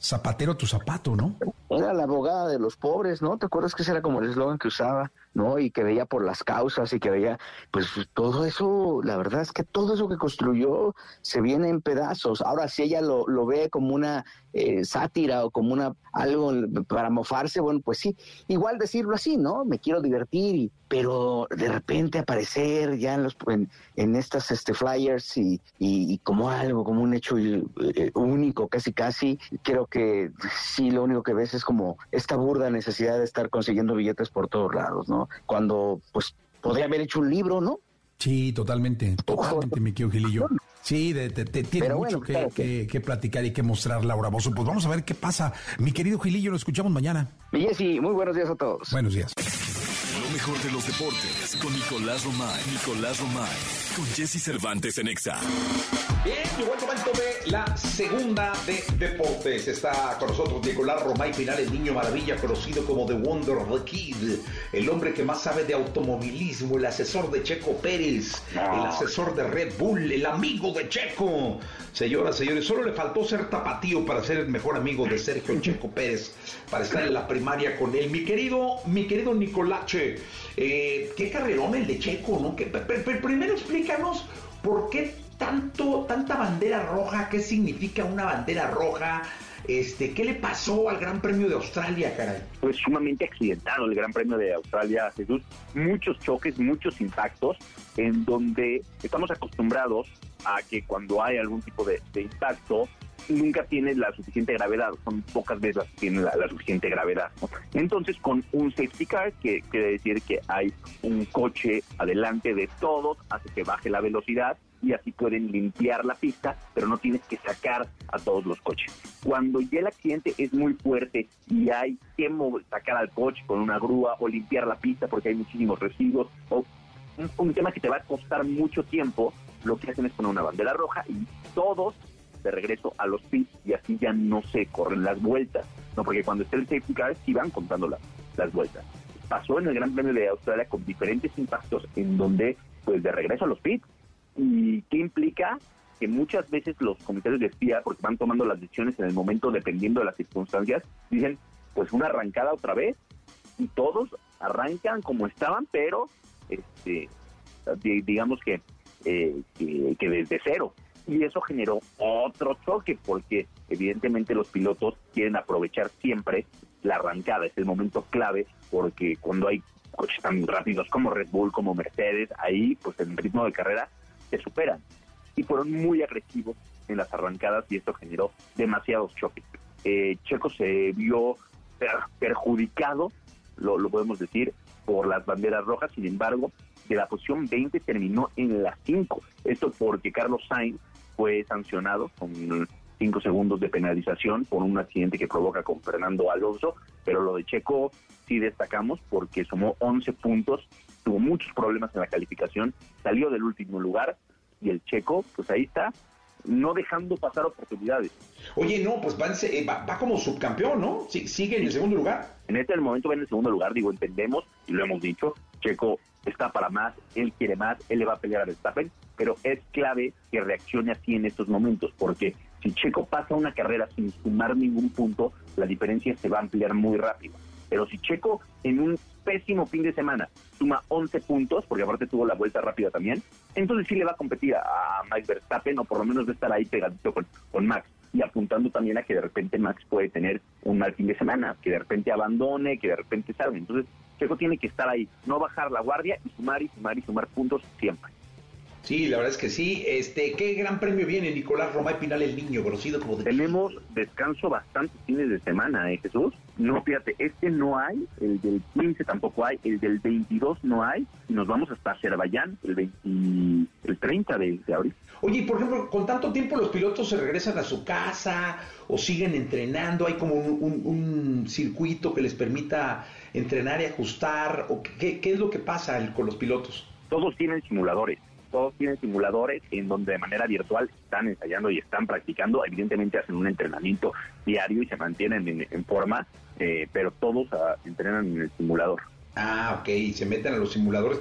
zapatero tu zapato, ¿no? Era la abogada de los pobres, ¿no? ¿Te acuerdas que ese era como el eslogan que usaba? ¿No? Y que veía por las causas y que veía, pues todo eso, la verdad es que todo eso que construyó se viene en pedazos. Ahora, si ella lo, lo ve como una eh, sátira o como una algo para mofarse, bueno, pues sí, igual decirlo así, ¿no? Me quiero divertir, y, pero de repente aparecer ya en los en, estas este flyers y, y, como algo, como un hecho eh, único, casi casi, creo que sí, lo único que ves es como esta burda necesidad de estar consiguiendo billetes por todos lados, ¿no? Cuando pues podría haber hecho un libro, ¿no? Sí, totalmente, totalmente, mi querido Gilillo. Sí, tiene mucho que, platicar y que mostrar Laura Bozo. Pues vamos a ver qué pasa. Mi querido Gilillo, lo escuchamos mañana. Y Jessy, muy buenos días a todos. Buenos días. Mejor de los deportes con Nicolás Romay. Nicolás Romay. Con Jesse Cervantes en Exa. Bien, llegó el momento de la segunda de deportes. Está con nosotros Nicolás Romay Final, el niño maravilla, conocido como The Wonder the Kid, el hombre que más sabe de automovilismo, el asesor de Checo Pérez, el asesor de Red Bull, el amigo de Checo. Señoras, señores, solo le faltó ser tapatío para ser el mejor amigo de Sergio Checo Pérez, para estar en la primaria con él. Mi querido, mi querido Nicolache, eh, qué carrerón el de Checo, ¿no? Que, primero explícanos por qué tanto, tanta bandera roja, qué significa una bandera roja. Este, ¿Qué le pasó al Gran Premio de Australia, caray? Pues sumamente accidentado el Gran Premio de Australia, Jesús. Muchos choques, muchos impactos, en donde estamos acostumbrados a que cuando hay algún tipo de, impacto, nunca tiene la suficiente gravedad, son pocas veces las que tiene la, suficiente gravedad. Entonces, con un safety car, que quiere decir que hay un coche adelante de todos, hace que baje la velocidad y así pueden limpiar la pista, pero no tienes que sacar a todos los coches. Cuando ya el accidente es muy fuerte y hay que sacar al coche con una grúa o limpiar la pista porque hay muchísimos residuos o un, tema que te va a costar mucho tiempo, lo que hacen es poner una bandera roja y todos de regreso a los pits y así ya no se corren las vueltas, no porque cuando esté el safety car sí van contando las vueltas. Pasó en el Gran Premio de Australia con diferentes impactos en donde pues de regreso a los pits y qué implica que muchas veces los comisarios de espía, porque van tomando las decisiones en el momento dependiendo de las circunstancias, dicen, pues una arrancada otra vez y todos arrancan como estaban, pero este digamos que, eh, que, que desde cero. Y eso generó otro choque porque evidentemente los pilotos quieren aprovechar siempre la arrancada, es el momento clave porque cuando hay coches tan rápidos como Red Bull, como Mercedes, ahí pues en ritmo de carrera se superan. Y fueron muy agresivos en las arrancadas y esto generó demasiados choques. Eh, Checo se vio perjudicado, lo, lo podemos decir, por las banderas rojas, sin embargo, de la posición 20 terminó en la 5. Esto porque Carlos Sainz fue sancionado con 5 segundos de penalización por un accidente que provoca con Fernando Alonso, pero lo de Checo sí destacamos porque sumó 11 puntos, tuvo muchos problemas en la calificación, salió del último lugar y el Checo, pues ahí está, no dejando pasar oportunidades. Oye, no, pues eh, va, va, como subcampeón, ¿no? Sí, sigue en el segundo lugar. En este momento va en el segundo lugar, digo, entendemos, y lo hemos dicho, Checo está para más, él quiere más, él le va a pelear a Verstappen, pero es clave que reaccione así en estos momentos, porque si Checo pasa una carrera sin sumar ningún punto, la diferencia se va a ampliar muy rápido. Pero si Checo en un pésimo fin de semana suma 11 puntos, porque aparte tuvo la vuelta rápida también, entonces sí le va a competir a Max Verstappen o por lo menos va a estar ahí pegadito con, con Max y apuntando también a que de repente Max puede tener un mal fin de semana, que de repente abandone, que de repente salga. Entonces Checo tiene que estar ahí, no bajar la guardia y sumar y sumar y sumar puntos siempre. Sí, la verdad es que sí. Este, ¿qué gran premio viene Nicolás Romay Pinal el niño, conocido como de Tenemos descanso bastante fines de semana, ¿eh, Jesús? No, fíjate, este no hay, el del 15 tampoco hay, el del 22 no hay, y nos vamos hasta Azerbaiyán el 20, el 30 de, abril. Oye, por ejemplo, con tanto tiempo los pilotos se regresan a su casa o siguen entrenando, hay como un, un, circuito que les permita entrenar y ajustar, o qué, qué es lo que pasa con los pilotos. Todos tienen simuladores todos tienen simuladores en donde de manera virtual están ensayando y están practicando. Evidentemente hacen un entrenamiento diario y se mantienen en, forma, eh, pero todos ah, entrenan en el simulador. Ah, ok, y se meten a los simuladores.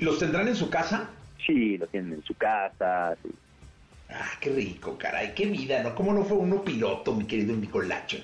¿Los tendrán en su casa? Sí, los tienen en su casa. Ah, qué rico, caray, qué vida, ¿no? ¿Cómo no fue uno piloto, mi querido Nicolacho?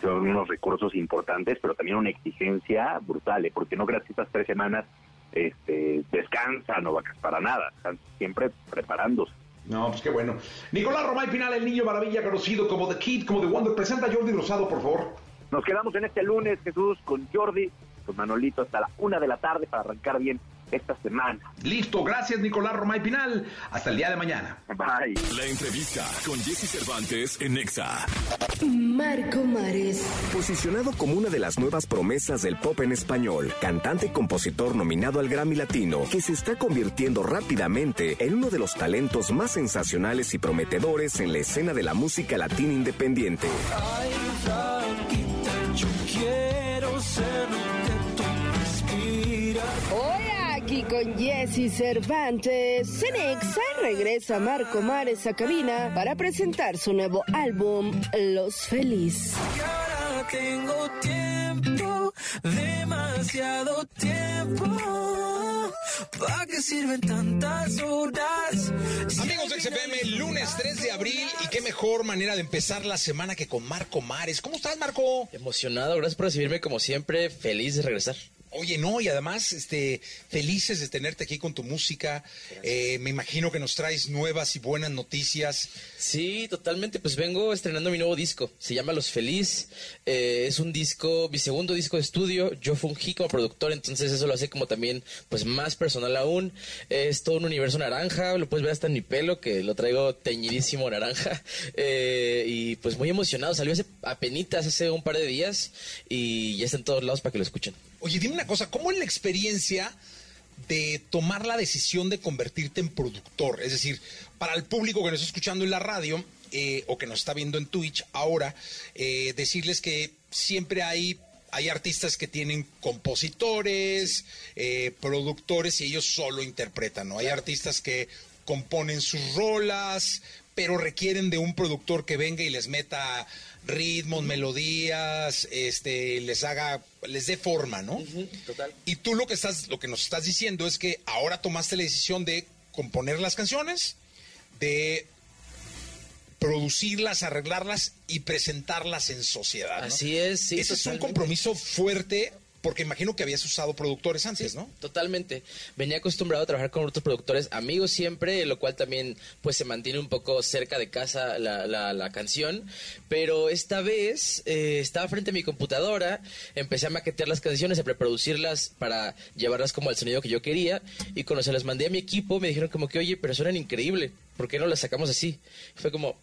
son unos recursos importantes, pero también una exigencia brutal, ¿eh? porque no gracias a estas tres semanas este, descansan o vacas para nada, están siempre preparándose. No, pues qué bueno. Nicolás Romay Pinal, el niño maravilla conocido como The Kid, como The Wonder. Presenta a Jordi Rosado, por favor. Nos quedamos en este lunes, Jesús, con Jordi, con Manolito, hasta la una de la tarde para arrancar bien esta semana. Listo, gracias Nicolás Romay Pinal. Hasta el día de mañana. Bye. La entrevista con Jesse Cervantes en Nexa. Marco Mares. Posicionado como una de las nuevas promesas del pop en español, cantante y compositor nominado al Grammy Latino, que se está convirtiendo rápidamente en uno de los talentos más sensacionales y prometedores en la escena de la música latina independiente. Ay, yo quiero ser aquí con Jesse Cervantes. Cenexa regresa Marco Mares a cabina para presentar su nuevo álbum, Los Feliz. tengo tiempo, demasiado tiempo. ¿Para qué sirven tantas horas? Amigos de XFM, lunes 3 de abril y qué mejor manera de empezar la semana que con Marco Mares. ¿Cómo estás, Marco? Emocionado, gracias por recibirme como siempre, feliz de regresar. Oye, no, y además, este, felices de tenerte aquí con tu música. Eh, me imagino que nos traes nuevas y buenas noticias. Sí, totalmente. Pues vengo estrenando mi nuevo disco. Se llama Los Feliz. Eh, es un disco, mi segundo disco de estudio. Yo fungí como productor, entonces eso lo hace como también, pues más personal aún. Es todo un universo naranja. Lo puedes ver hasta en mi pelo, que lo traigo teñidísimo naranja. Eh, y pues muy emocionado. Salió hace apenitas, hace un par de días. Y ya está en todos lados para que lo escuchen. Oye, dime una cosa, ¿cómo es la experiencia de tomar la decisión de convertirte en productor? Es decir, para el público que nos está escuchando en la radio eh, o que nos está viendo en Twitch ahora, eh, decirles que siempre hay hay artistas que tienen compositores, eh, productores y ellos solo interpretan, ¿no? Hay artistas que componen sus rolas, pero requieren de un productor que venga y les meta ritmos, melodías, este, les haga, les dé forma, ¿no? total. Y tú lo que estás, lo que nos estás diciendo es que ahora tomaste la decisión de componer las canciones, de producirlas, arreglarlas y presentarlas en sociedad. ¿no? Así es, sí. Ese es un compromiso fuerte porque imagino que habías usado productores antes, ¿no? Totalmente. Venía acostumbrado a trabajar con otros productores, amigos siempre, lo cual también pues se mantiene un poco cerca de casa la, la, la canción. Pero esta vez eh, estaba frente a mi computadora, empecé a maquetear las canciones, a preproducirlas para llevarlas como al sonido que yo quería. Y cuando se las mandé a mi equipo me dijeron como que, oye, pero suenan increíble, ¿por qué no las sacamos así? Fue como,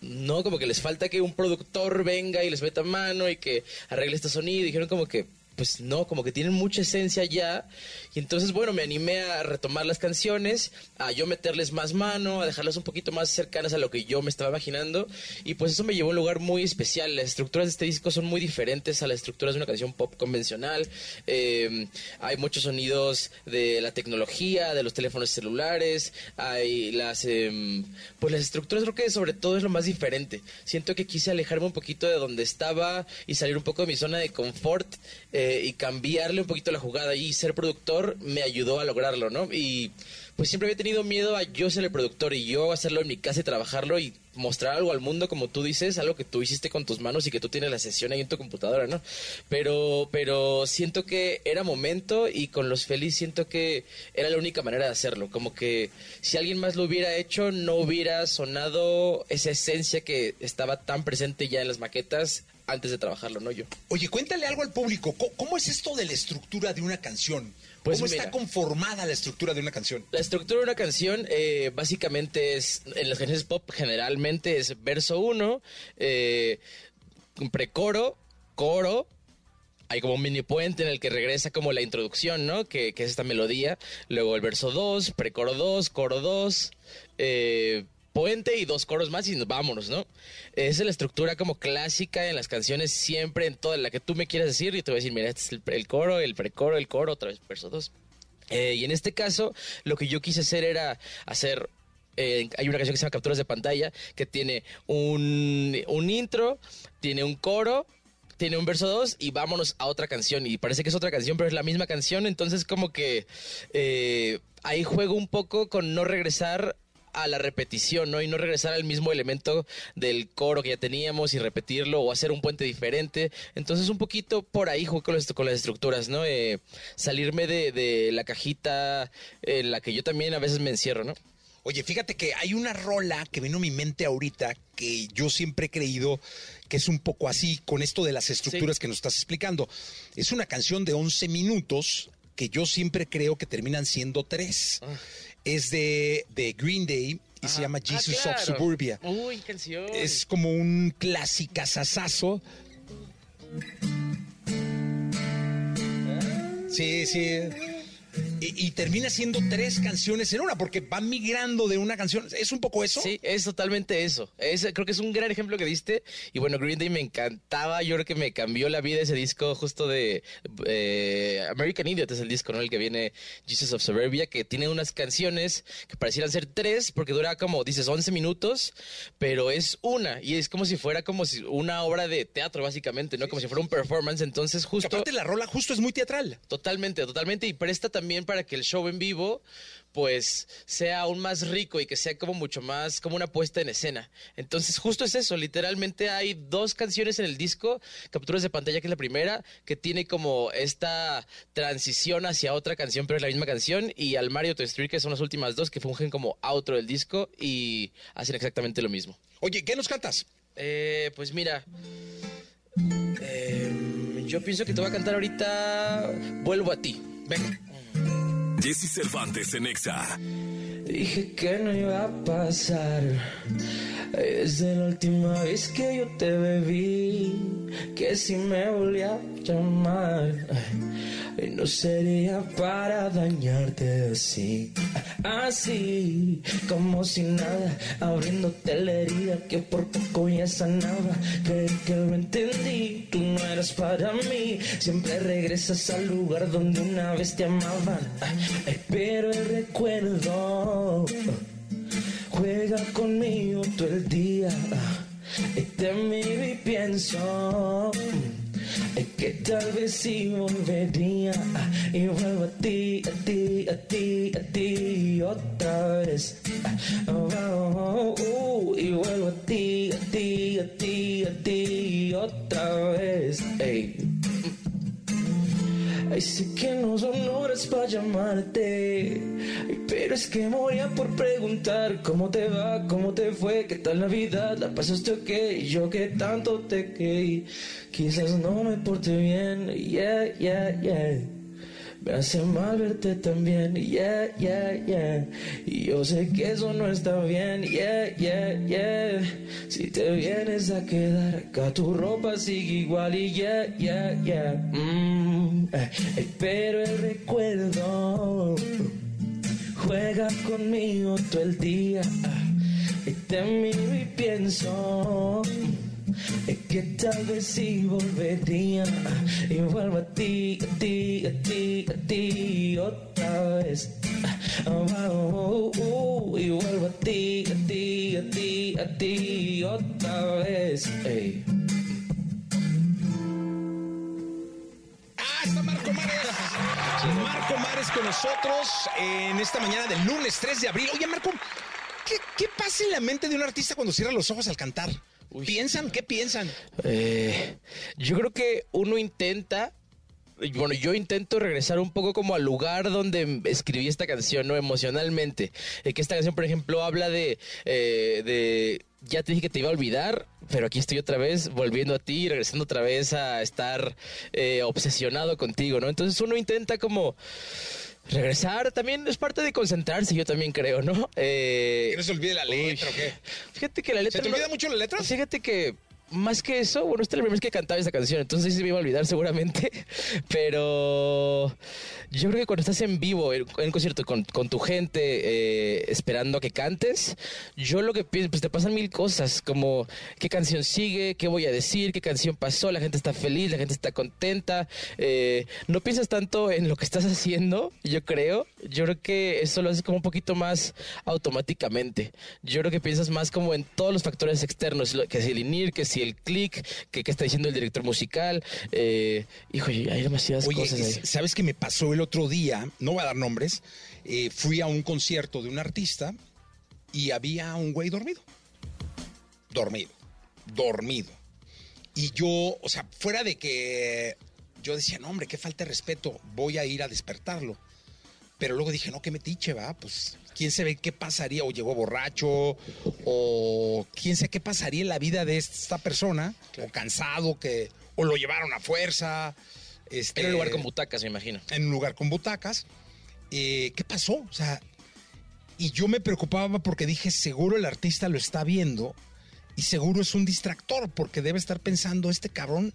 no, como que les falta que un productor venga y les meta mano y que arregle este sonido. Dijeron como que, pues no, como que tienen mucha esencia ya. Y entonces, bueno, me animé a retomar las canciones, a yo meterles más mano, a dejarlas un poquito más cercanas a lo que yo me estaba imaginando. Y pues eso me llevó a un lugar muy especial. Las estructuras de este disco son muy diferentes a las estructuras de una canción pop convencional. Eh, hay muchos sonidos de la tecnología, de los teléfonos celulares, hay las... eh, pues las estructuras creo que sobre todo es lo más diferente. Siento que quise alejarme un poquito de donde estaba y salir un poco de mi zona de confort y cambiarle un poquito la jugada y ser productor me ayudó a lograrlo, ¿no? Y pues siempre había tenido miedo a yo ser el productor y yo hacerlo en mi casa y trabajarlo y mostrar algo al mundo como tú dices, algo que tú hiciste con tus manos y que tú tienes la sesión ahí en tu computadora, ¿no? Pero pero siento que era momento y con los feliz siento que era la única manera de hacerlo, como que si alguien más lo hubiera hecho no hubiera sonado esa esencia que estaba tan presente ya en las maquetas antes de trabajarlo, ¿no yo? Oye, cuéntale algo al público. ¿Cómo, cómo es esto de la estructura de una canción? Pues ¿Cómo mira. está conformada la estructura de una canción? La estructura de una canción eh, básicamente es, en las canciones pop generalmente es verso 1, eh, precoro, coro, hay como un mini puente en el que regresa como la introducción, ¿no? Que, que es esta melodía. Luego el verso 2, precoro 2, coro 2, eh, puente y dos coros más y nos vámonos, ¿no? Esa es la estructura como clásica en las canciones, siempre en toda la que tú me quieras decir. Y te voy a decir, mira, este es el, coro, el precoro, el coro, otra vez verso 2. Eh, y en este caso, lo que yo quise hacer era hacer. eh, hay una canción que se llama Capturas de Pantalla que tiene un, un intro, tiene un coro, tiene un verso 2 y vámonos a otra canción. Y parece que es otra canción, pero es la misma canción. Entonces, como que eh, ahí juego un poco con no regresar a la repetición, ¿no? Y no regresar al mismo elemento del coro que ya teníamos y repetirlo o hacer un puente diferente. Entonces, un poquito por ahí juego con, las- con las estructuras, ¿no? Eh, salirme de, de la cajita en la que yo también a veces me encierro, ¿no? Oye, fíjate que hay una rola que vino a mi mente ahorita que yo siempre he creído que es un poco así con esto de las estructuras que nos estás explicando. Es una canción de 11 minutos que yo siempre creo que terminan siendo tres. Es de, de Green Day y se llama Jesus Ah, claro. of Suburbia. Uy, canción. Es como un clásicazazazo. Sí, sí. Y, y termina siendo tres canciones en una, porque va migrando de una canción. ¿Es un poco eso? Sí, es totalmente eso. Es, creo que es un gran ejemplo que diste. Y bueno, Green Day me encantaba. Yo creo que me cambió la vida ese disco justo de eh, American Idiot es el disco, ¿no? El que viene Jesus of Suburbia, que tiene unas canciones que parecieran ser tres, porque dura como, dices, 11 minutos, pero es una. Y es como si fuera como si una obra de teatro, básicamente, ¿no? Como si fuera un performance. Entonces, Que justo... aparte la rola justo es muy teatral. Totalmente, totalmente. Y presta también para que el show en vivo, pues, sea aún más rico y que sea como mucho más, como una puesta en escena. Entonces, justo es eso. Literalmente hay dos canciones en el disco, Capturas de Pantalla, que es la primera, que tiene como esta transición hacia otra canción, pero es la misma canción, y al Mario to Street, que son las últimas dos, que fungen como outro del disco y hacen exactamente lo mismo. Oye, ¿qué nos cantas? Eh, pues mira. eh, yo pienso que te voy a cantar ahorita Vuelvo a ti. Venga. Jesse Cervantes en Exa. Dije que no iba a pasar. Desde la última vez que yo te bebí, que si me volvía a llamar, eh, no sería para dañarte así, así como si nada, abriéndote la herida que por poco ya sanaba. Creí que lo entendí, tú no eras para mí, siempre regresas al lugar donde una vez te amaban, Ay, pero el recuerdo juega conmigo todo el día. Y te miro y pienso es que tal vez sí volvería y vuelvo a ti, a ti, a ti, a ti otra vez. Llamarte. Pero es que moría por preguntar cómo te va, cómo te fue, qué tal la vida, la pasaste ok, yo que tanto te quedé. Quizás no me porte bien, yeah, yeah, yeah. Me hace mal verte también, yeah, yeah, yeah. Y yo sé que eso no está bien, yeah, yeah, yeah. Si te vienes a quedar acá, tu ropa sigue igual y yeah, yeah, yeah. Mm, eh, eh, pero el recuerdo juega conmigo todo el día. Y te miro y pienso. Es que tal vez sí volvería y vuelvo a ti, a ti, a ti, a ti otra vez. Oh, y vuelvo a ti, a ti, a ti, a ti otra vez. Ey. Ah, Marco Mares. Marco Mares con nosotros en esta mañana del lunes 3 de abril. Oye, Marco, ¿qué, qué pasa en la mente de un artista cuando cierra los ojos al cantar? ¿Piensan? ¿Qué piensan? Eh, yo creo que uno intenta bueno, yo intento regresar un poco como al lugar donde escribí esta canción, ¿no? Emocionalmente. Eh, que esta canción, por ejemplo, habla de, eh, de, ya te dije que te iba a olvidar, pero aquí estoy otra vez volviendo a ti, regresando otra vez a estar eh, obsesionado contigo, ¿no? Entonces uno intenta como regresar también es parte de concentrarse, yo también creo, ¿no? Eh, ¿Que no se olvide la letra o qué? Fíjate que la letra. ¿Se te olvida mucho la letra? Fíjate que más que eso, bueno, esta es la primera vez que cantaba esa canción, entonces se me iba a olvidar seguramente, pero yo creo que cuando estás en vivo, en un concierto con, con tu gente, eh, esperando a que cantes, yo lo que pienso, pues te pasan mil cosas, como qué canción sigue, qué voy a decir, qué canción pasó, la gente está feliz, la gente está contenta, eh, no piensas tanto en lo que estás haciendo, yo creo, yo creo que eso lo haces como un poquito más automáticamente, yo creo que piensas más como en todos los factores externos, que si el INIR, que si el click, que qué está diciendo el director musical, eh, hijo, hay demasiadas Oye, cosas ahí. ¿sabes qué me pasó el otro día? No voy a dar nombres. eh, fui a un concierto de un artista y había un güey dormido. Dormido. Dormido. Y yo, o sea, fuera de que yo decía, no, hombre, qué falta de respeto, voy a ir a despertarlo. Pero luego dije, no, qué metiche, va, pues quién sabe qué pasaría, o llegó borracho, o quién sabe qué pasaría en la vida de esta persona, o cansado, que, o lo llevaron a fuerza. Este, En un lugar con butacas, me imagino. en un lugar con butacas. Eh, ¿Qué pasó? O sea, y yo me preocupaba porque dije, seguro el artista lo está viendo y seguro es un distractor porque debe estar pensando, este cabrón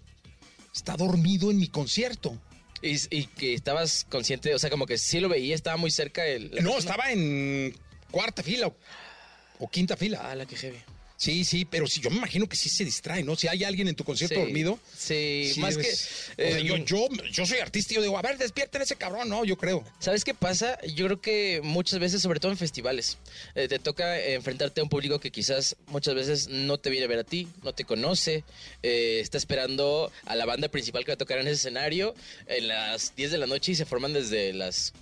está dormido en mi concierto. Y, y que estabas consciente, o sea, como que sí lo veía, estaba muy cerca el. No, persona. estaba en cuarta fila o, o quinta fila. Ah, la que heavy. Sí, sí, pero sí, yo me imagino que sí se distrae, ¿no? Si hay alguien en tu concierto Sí, dormido. Sí, más debes- que. o sea, eh, yo, yo, yo soy artista y yo digo, a ver, despierten ese cabrón, ¿no? Yo creo. ¿Sabes qué pasa? Yo creo que muchas veces, sobre todo en festivales, eh, te toca enfrentarte a un público que quizás muchas veces no te viene a ver a ti, no te conoce, eh, está esperando a la banda principal que va a tocar en ese escenario en las 10 de la noche y se forman desde las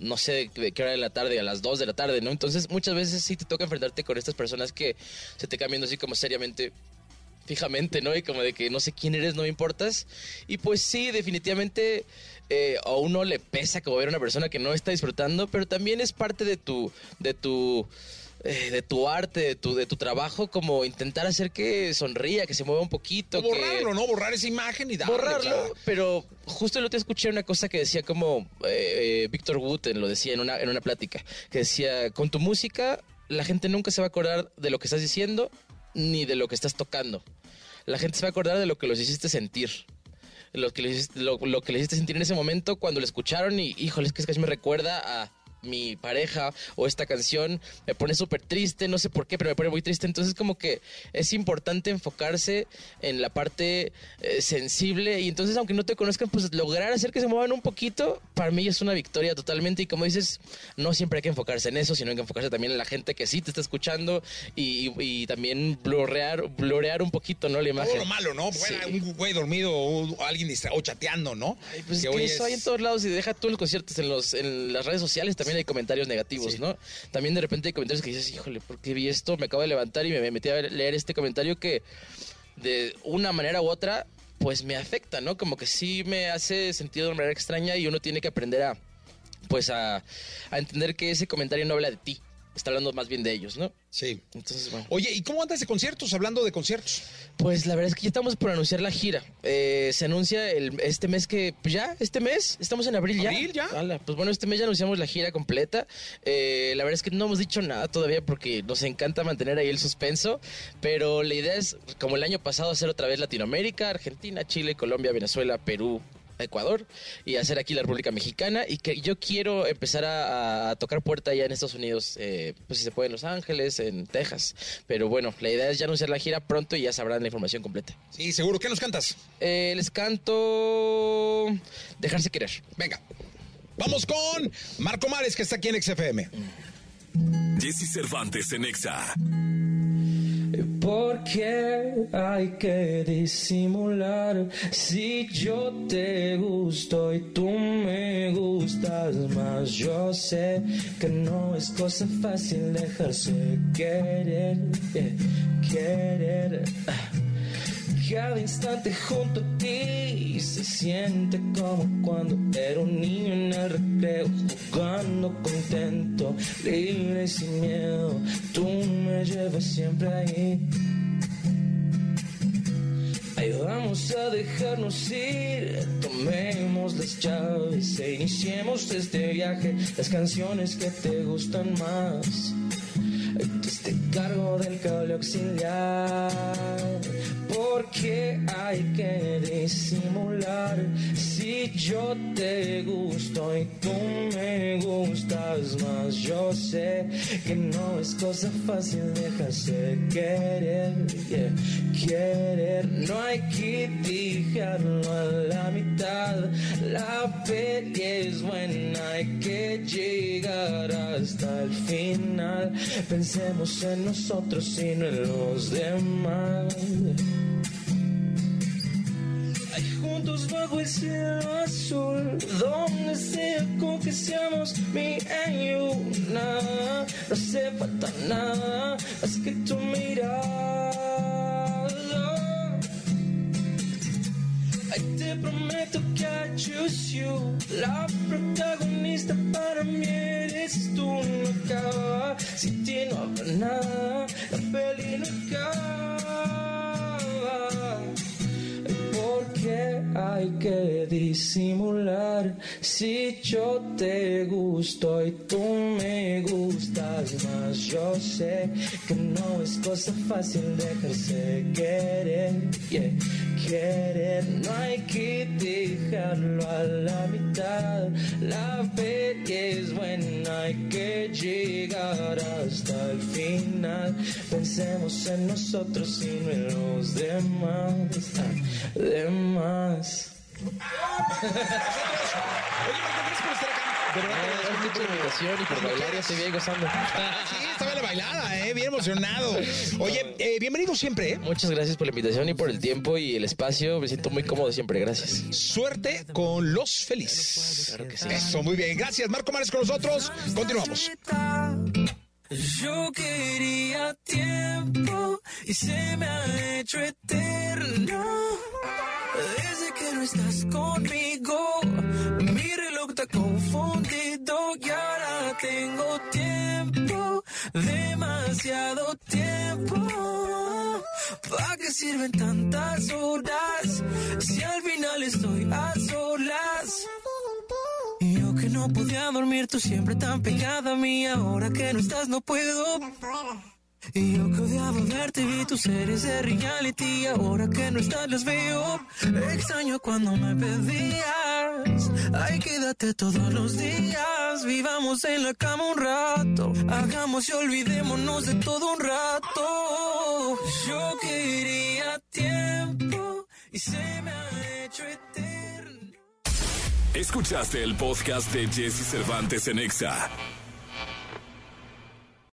no sé de qué hora de la tarde, a las 2 de la tarde, ¿no? Entonces muchas veces sí te toca enfrentarte con estas personas que se te cambian así como seriamente fijamente, ¿no? Y como de que no sé quién eres, no me importas. Y pues sí, definitivamente eh, a uno le pesa como ver a una persona que no está disfrutando, pero también es parte de tu, de tu, eh, de tu arte, de tu, de tu trabajo, como intentar hacer que sonría, que se mueva un poquito. O que- borrarlo, ¿no? Borrar esa imagen y darle. borrarlo, claro. pero justo el otro día escuché una cosa que decía como eh, eh, Víctor Wooten lo decía en una, en una plática, que decía, con tu música la gente nunca se va a acordar de lo que estás diciendo ni de lo que estás tocando. La gente se va a acordar de lo que los hiciste sentir. Lo que, les, hiciste- lo, lo que les hiciste sentir en ese momento cuando lo escucharon y, híjole, es que casi me recuerda a mi pareja o esta canción me pone súper triste, no sé por qué, pero me pone muy triste. Entonces como que es importante enfocarse en la parte eh, sensible y entonces aunque no te conozcan, pues lograr hacer que se muevan un poquito, para mí es una victoria totalmente. Y como dices, no siempre hay que enfocarse en eso, sino hay que enfocarse también en la gente que sí te está escuchando y, y- y también blurrear, blurrear un poquito, ¿no? La imagen. Todo lo malo, ¿no? Sí. Un güey dormido o alguien distraído chateando, ¿no? Ay, pues Que es que hoy eso hay en todos lados y deja tú los conciertos en los en las redes sociales también hay comentarios negativos, ¿no? También de repente hay comentarios que dices, híjole, ¿por qué vi esto? Me acabo de levantar y me metí a leer este comentario que de una manera u otra pues me afecta, ¿no? Como que sí me hace sentido de una manera extraña y uno tiene que aprender a pues a, a entender que ese comentario no habla de ti, está hablando más bien de ellos, ¿no? Sí. Entonces, bueno. Oye, ¿y cómo andas de conciertos? Hablando de conciertos. Pues la verdad es que ya estamos por anunciar la gira. Eh, se anuncia el, este mes que, pues ya, este mes, estamos en abril ya. ¿Abril ya? Ala, pues bueno, este mes ya anunciamos la gira completa. Eh, la verdad es que no hemos dicho nada todavía porque nos encanta mantener ahí el suspenso, pero la idea es, como el año pasado, hacer otra vez Latinoamérica, Argentina, Chile, Colombia, Venezuela, Perú, Ecuador y hacer aquí la República Mexicana y que yo quiero empezar a, a tocar puerta allá en Estados Unidos, eh, pues si se puede en Los Ángeles, en Texas, pero bueno, la idea es ya anunciar la gira pronto y ya sabrán la información completa. Sí, seguro. ¿Qué nos cantas? Eh, les canto Dejarse querer. Venga. Vamos con Marco Mares, que está aquí en XFM. Jesse Cervantes en Exa. ¿Por qué hay que disimular si yo te gusto y tú me gustas más? Yo sé que no es cosa fácil dejarse querer, eh, querer. Cada instante junto a ti se siente como cuando era un niño en el recreo, jugando contento, libre y sin miedo. Tú me llevas siempre ahí. Ahí vamos a dejarnos ir, tomemos las llaves e iniciemos este viaje, las canciones que te gustan más. Te cargo del cable auxiliar. Porque hay que disimular si yo te gusto y tú me gustas más. Yo sé que no es cosa fácil dejarse querer. yeah. Querer, no hay que dejarlo a la mitad. La peli es buena, hay que llegar hasta el final. Pensemos en nosotros y no en los demás. Bajo el cielo azul, donde sea con que seamos you, nada, no hace falta nada, más que tu mirada. Ay, te prometo que I choose you, la protagonista para mí eres tú, no acaba, sin ti no habrá nada, hay que disimular si yo te gusto y tú me gustas más. Yo sé que no es cosa fácil dejarse querer. yeah, Querer, no hay que dejarlo a la mitad. La peli es buena, hay que llegar hasta el final. Pensemos en nosotros y no en los demás. ah, demás. De verdad, gracias por la invitación y por bailar, ya estoy bien gozando. Sí, estaba la bailada, ¿eh? Bien emocionado. Oye, eh, bienvenido siempre, ¿eh? Muchas gracias por la invitación y por el tiempo y el espacio. Me siento muy cómodo siempre, gracias. Suerte con los felices. Claro que sí. Eso, muy bien. Gracias, Marco Mares con nosotros. Continuamos. Yo quería tiempo y se me ha hecho eterno. Desde que no estás conmigo, mi reloj está confundido y ahora tengo tiempo, demasiado tiempo. ¿Para qué sirven tantas horas si al final estoy a solas? Y yo que no podía dormir, tú siempre tan pegada a mí. Ahora que no estás, no puedo. Y yo que odiaba verte, vi tus series de reality. Ahora que no estás, las veo. Extraño cuando me pedías. Ay, quédate todos los días. Vivamos en la cama un rato. Hagamos y olvidémonos de todo un rato. Yo quería tiempo y se me ha hecho eterno. Escuchaste el podcast de Jesse Cervantes en Exa.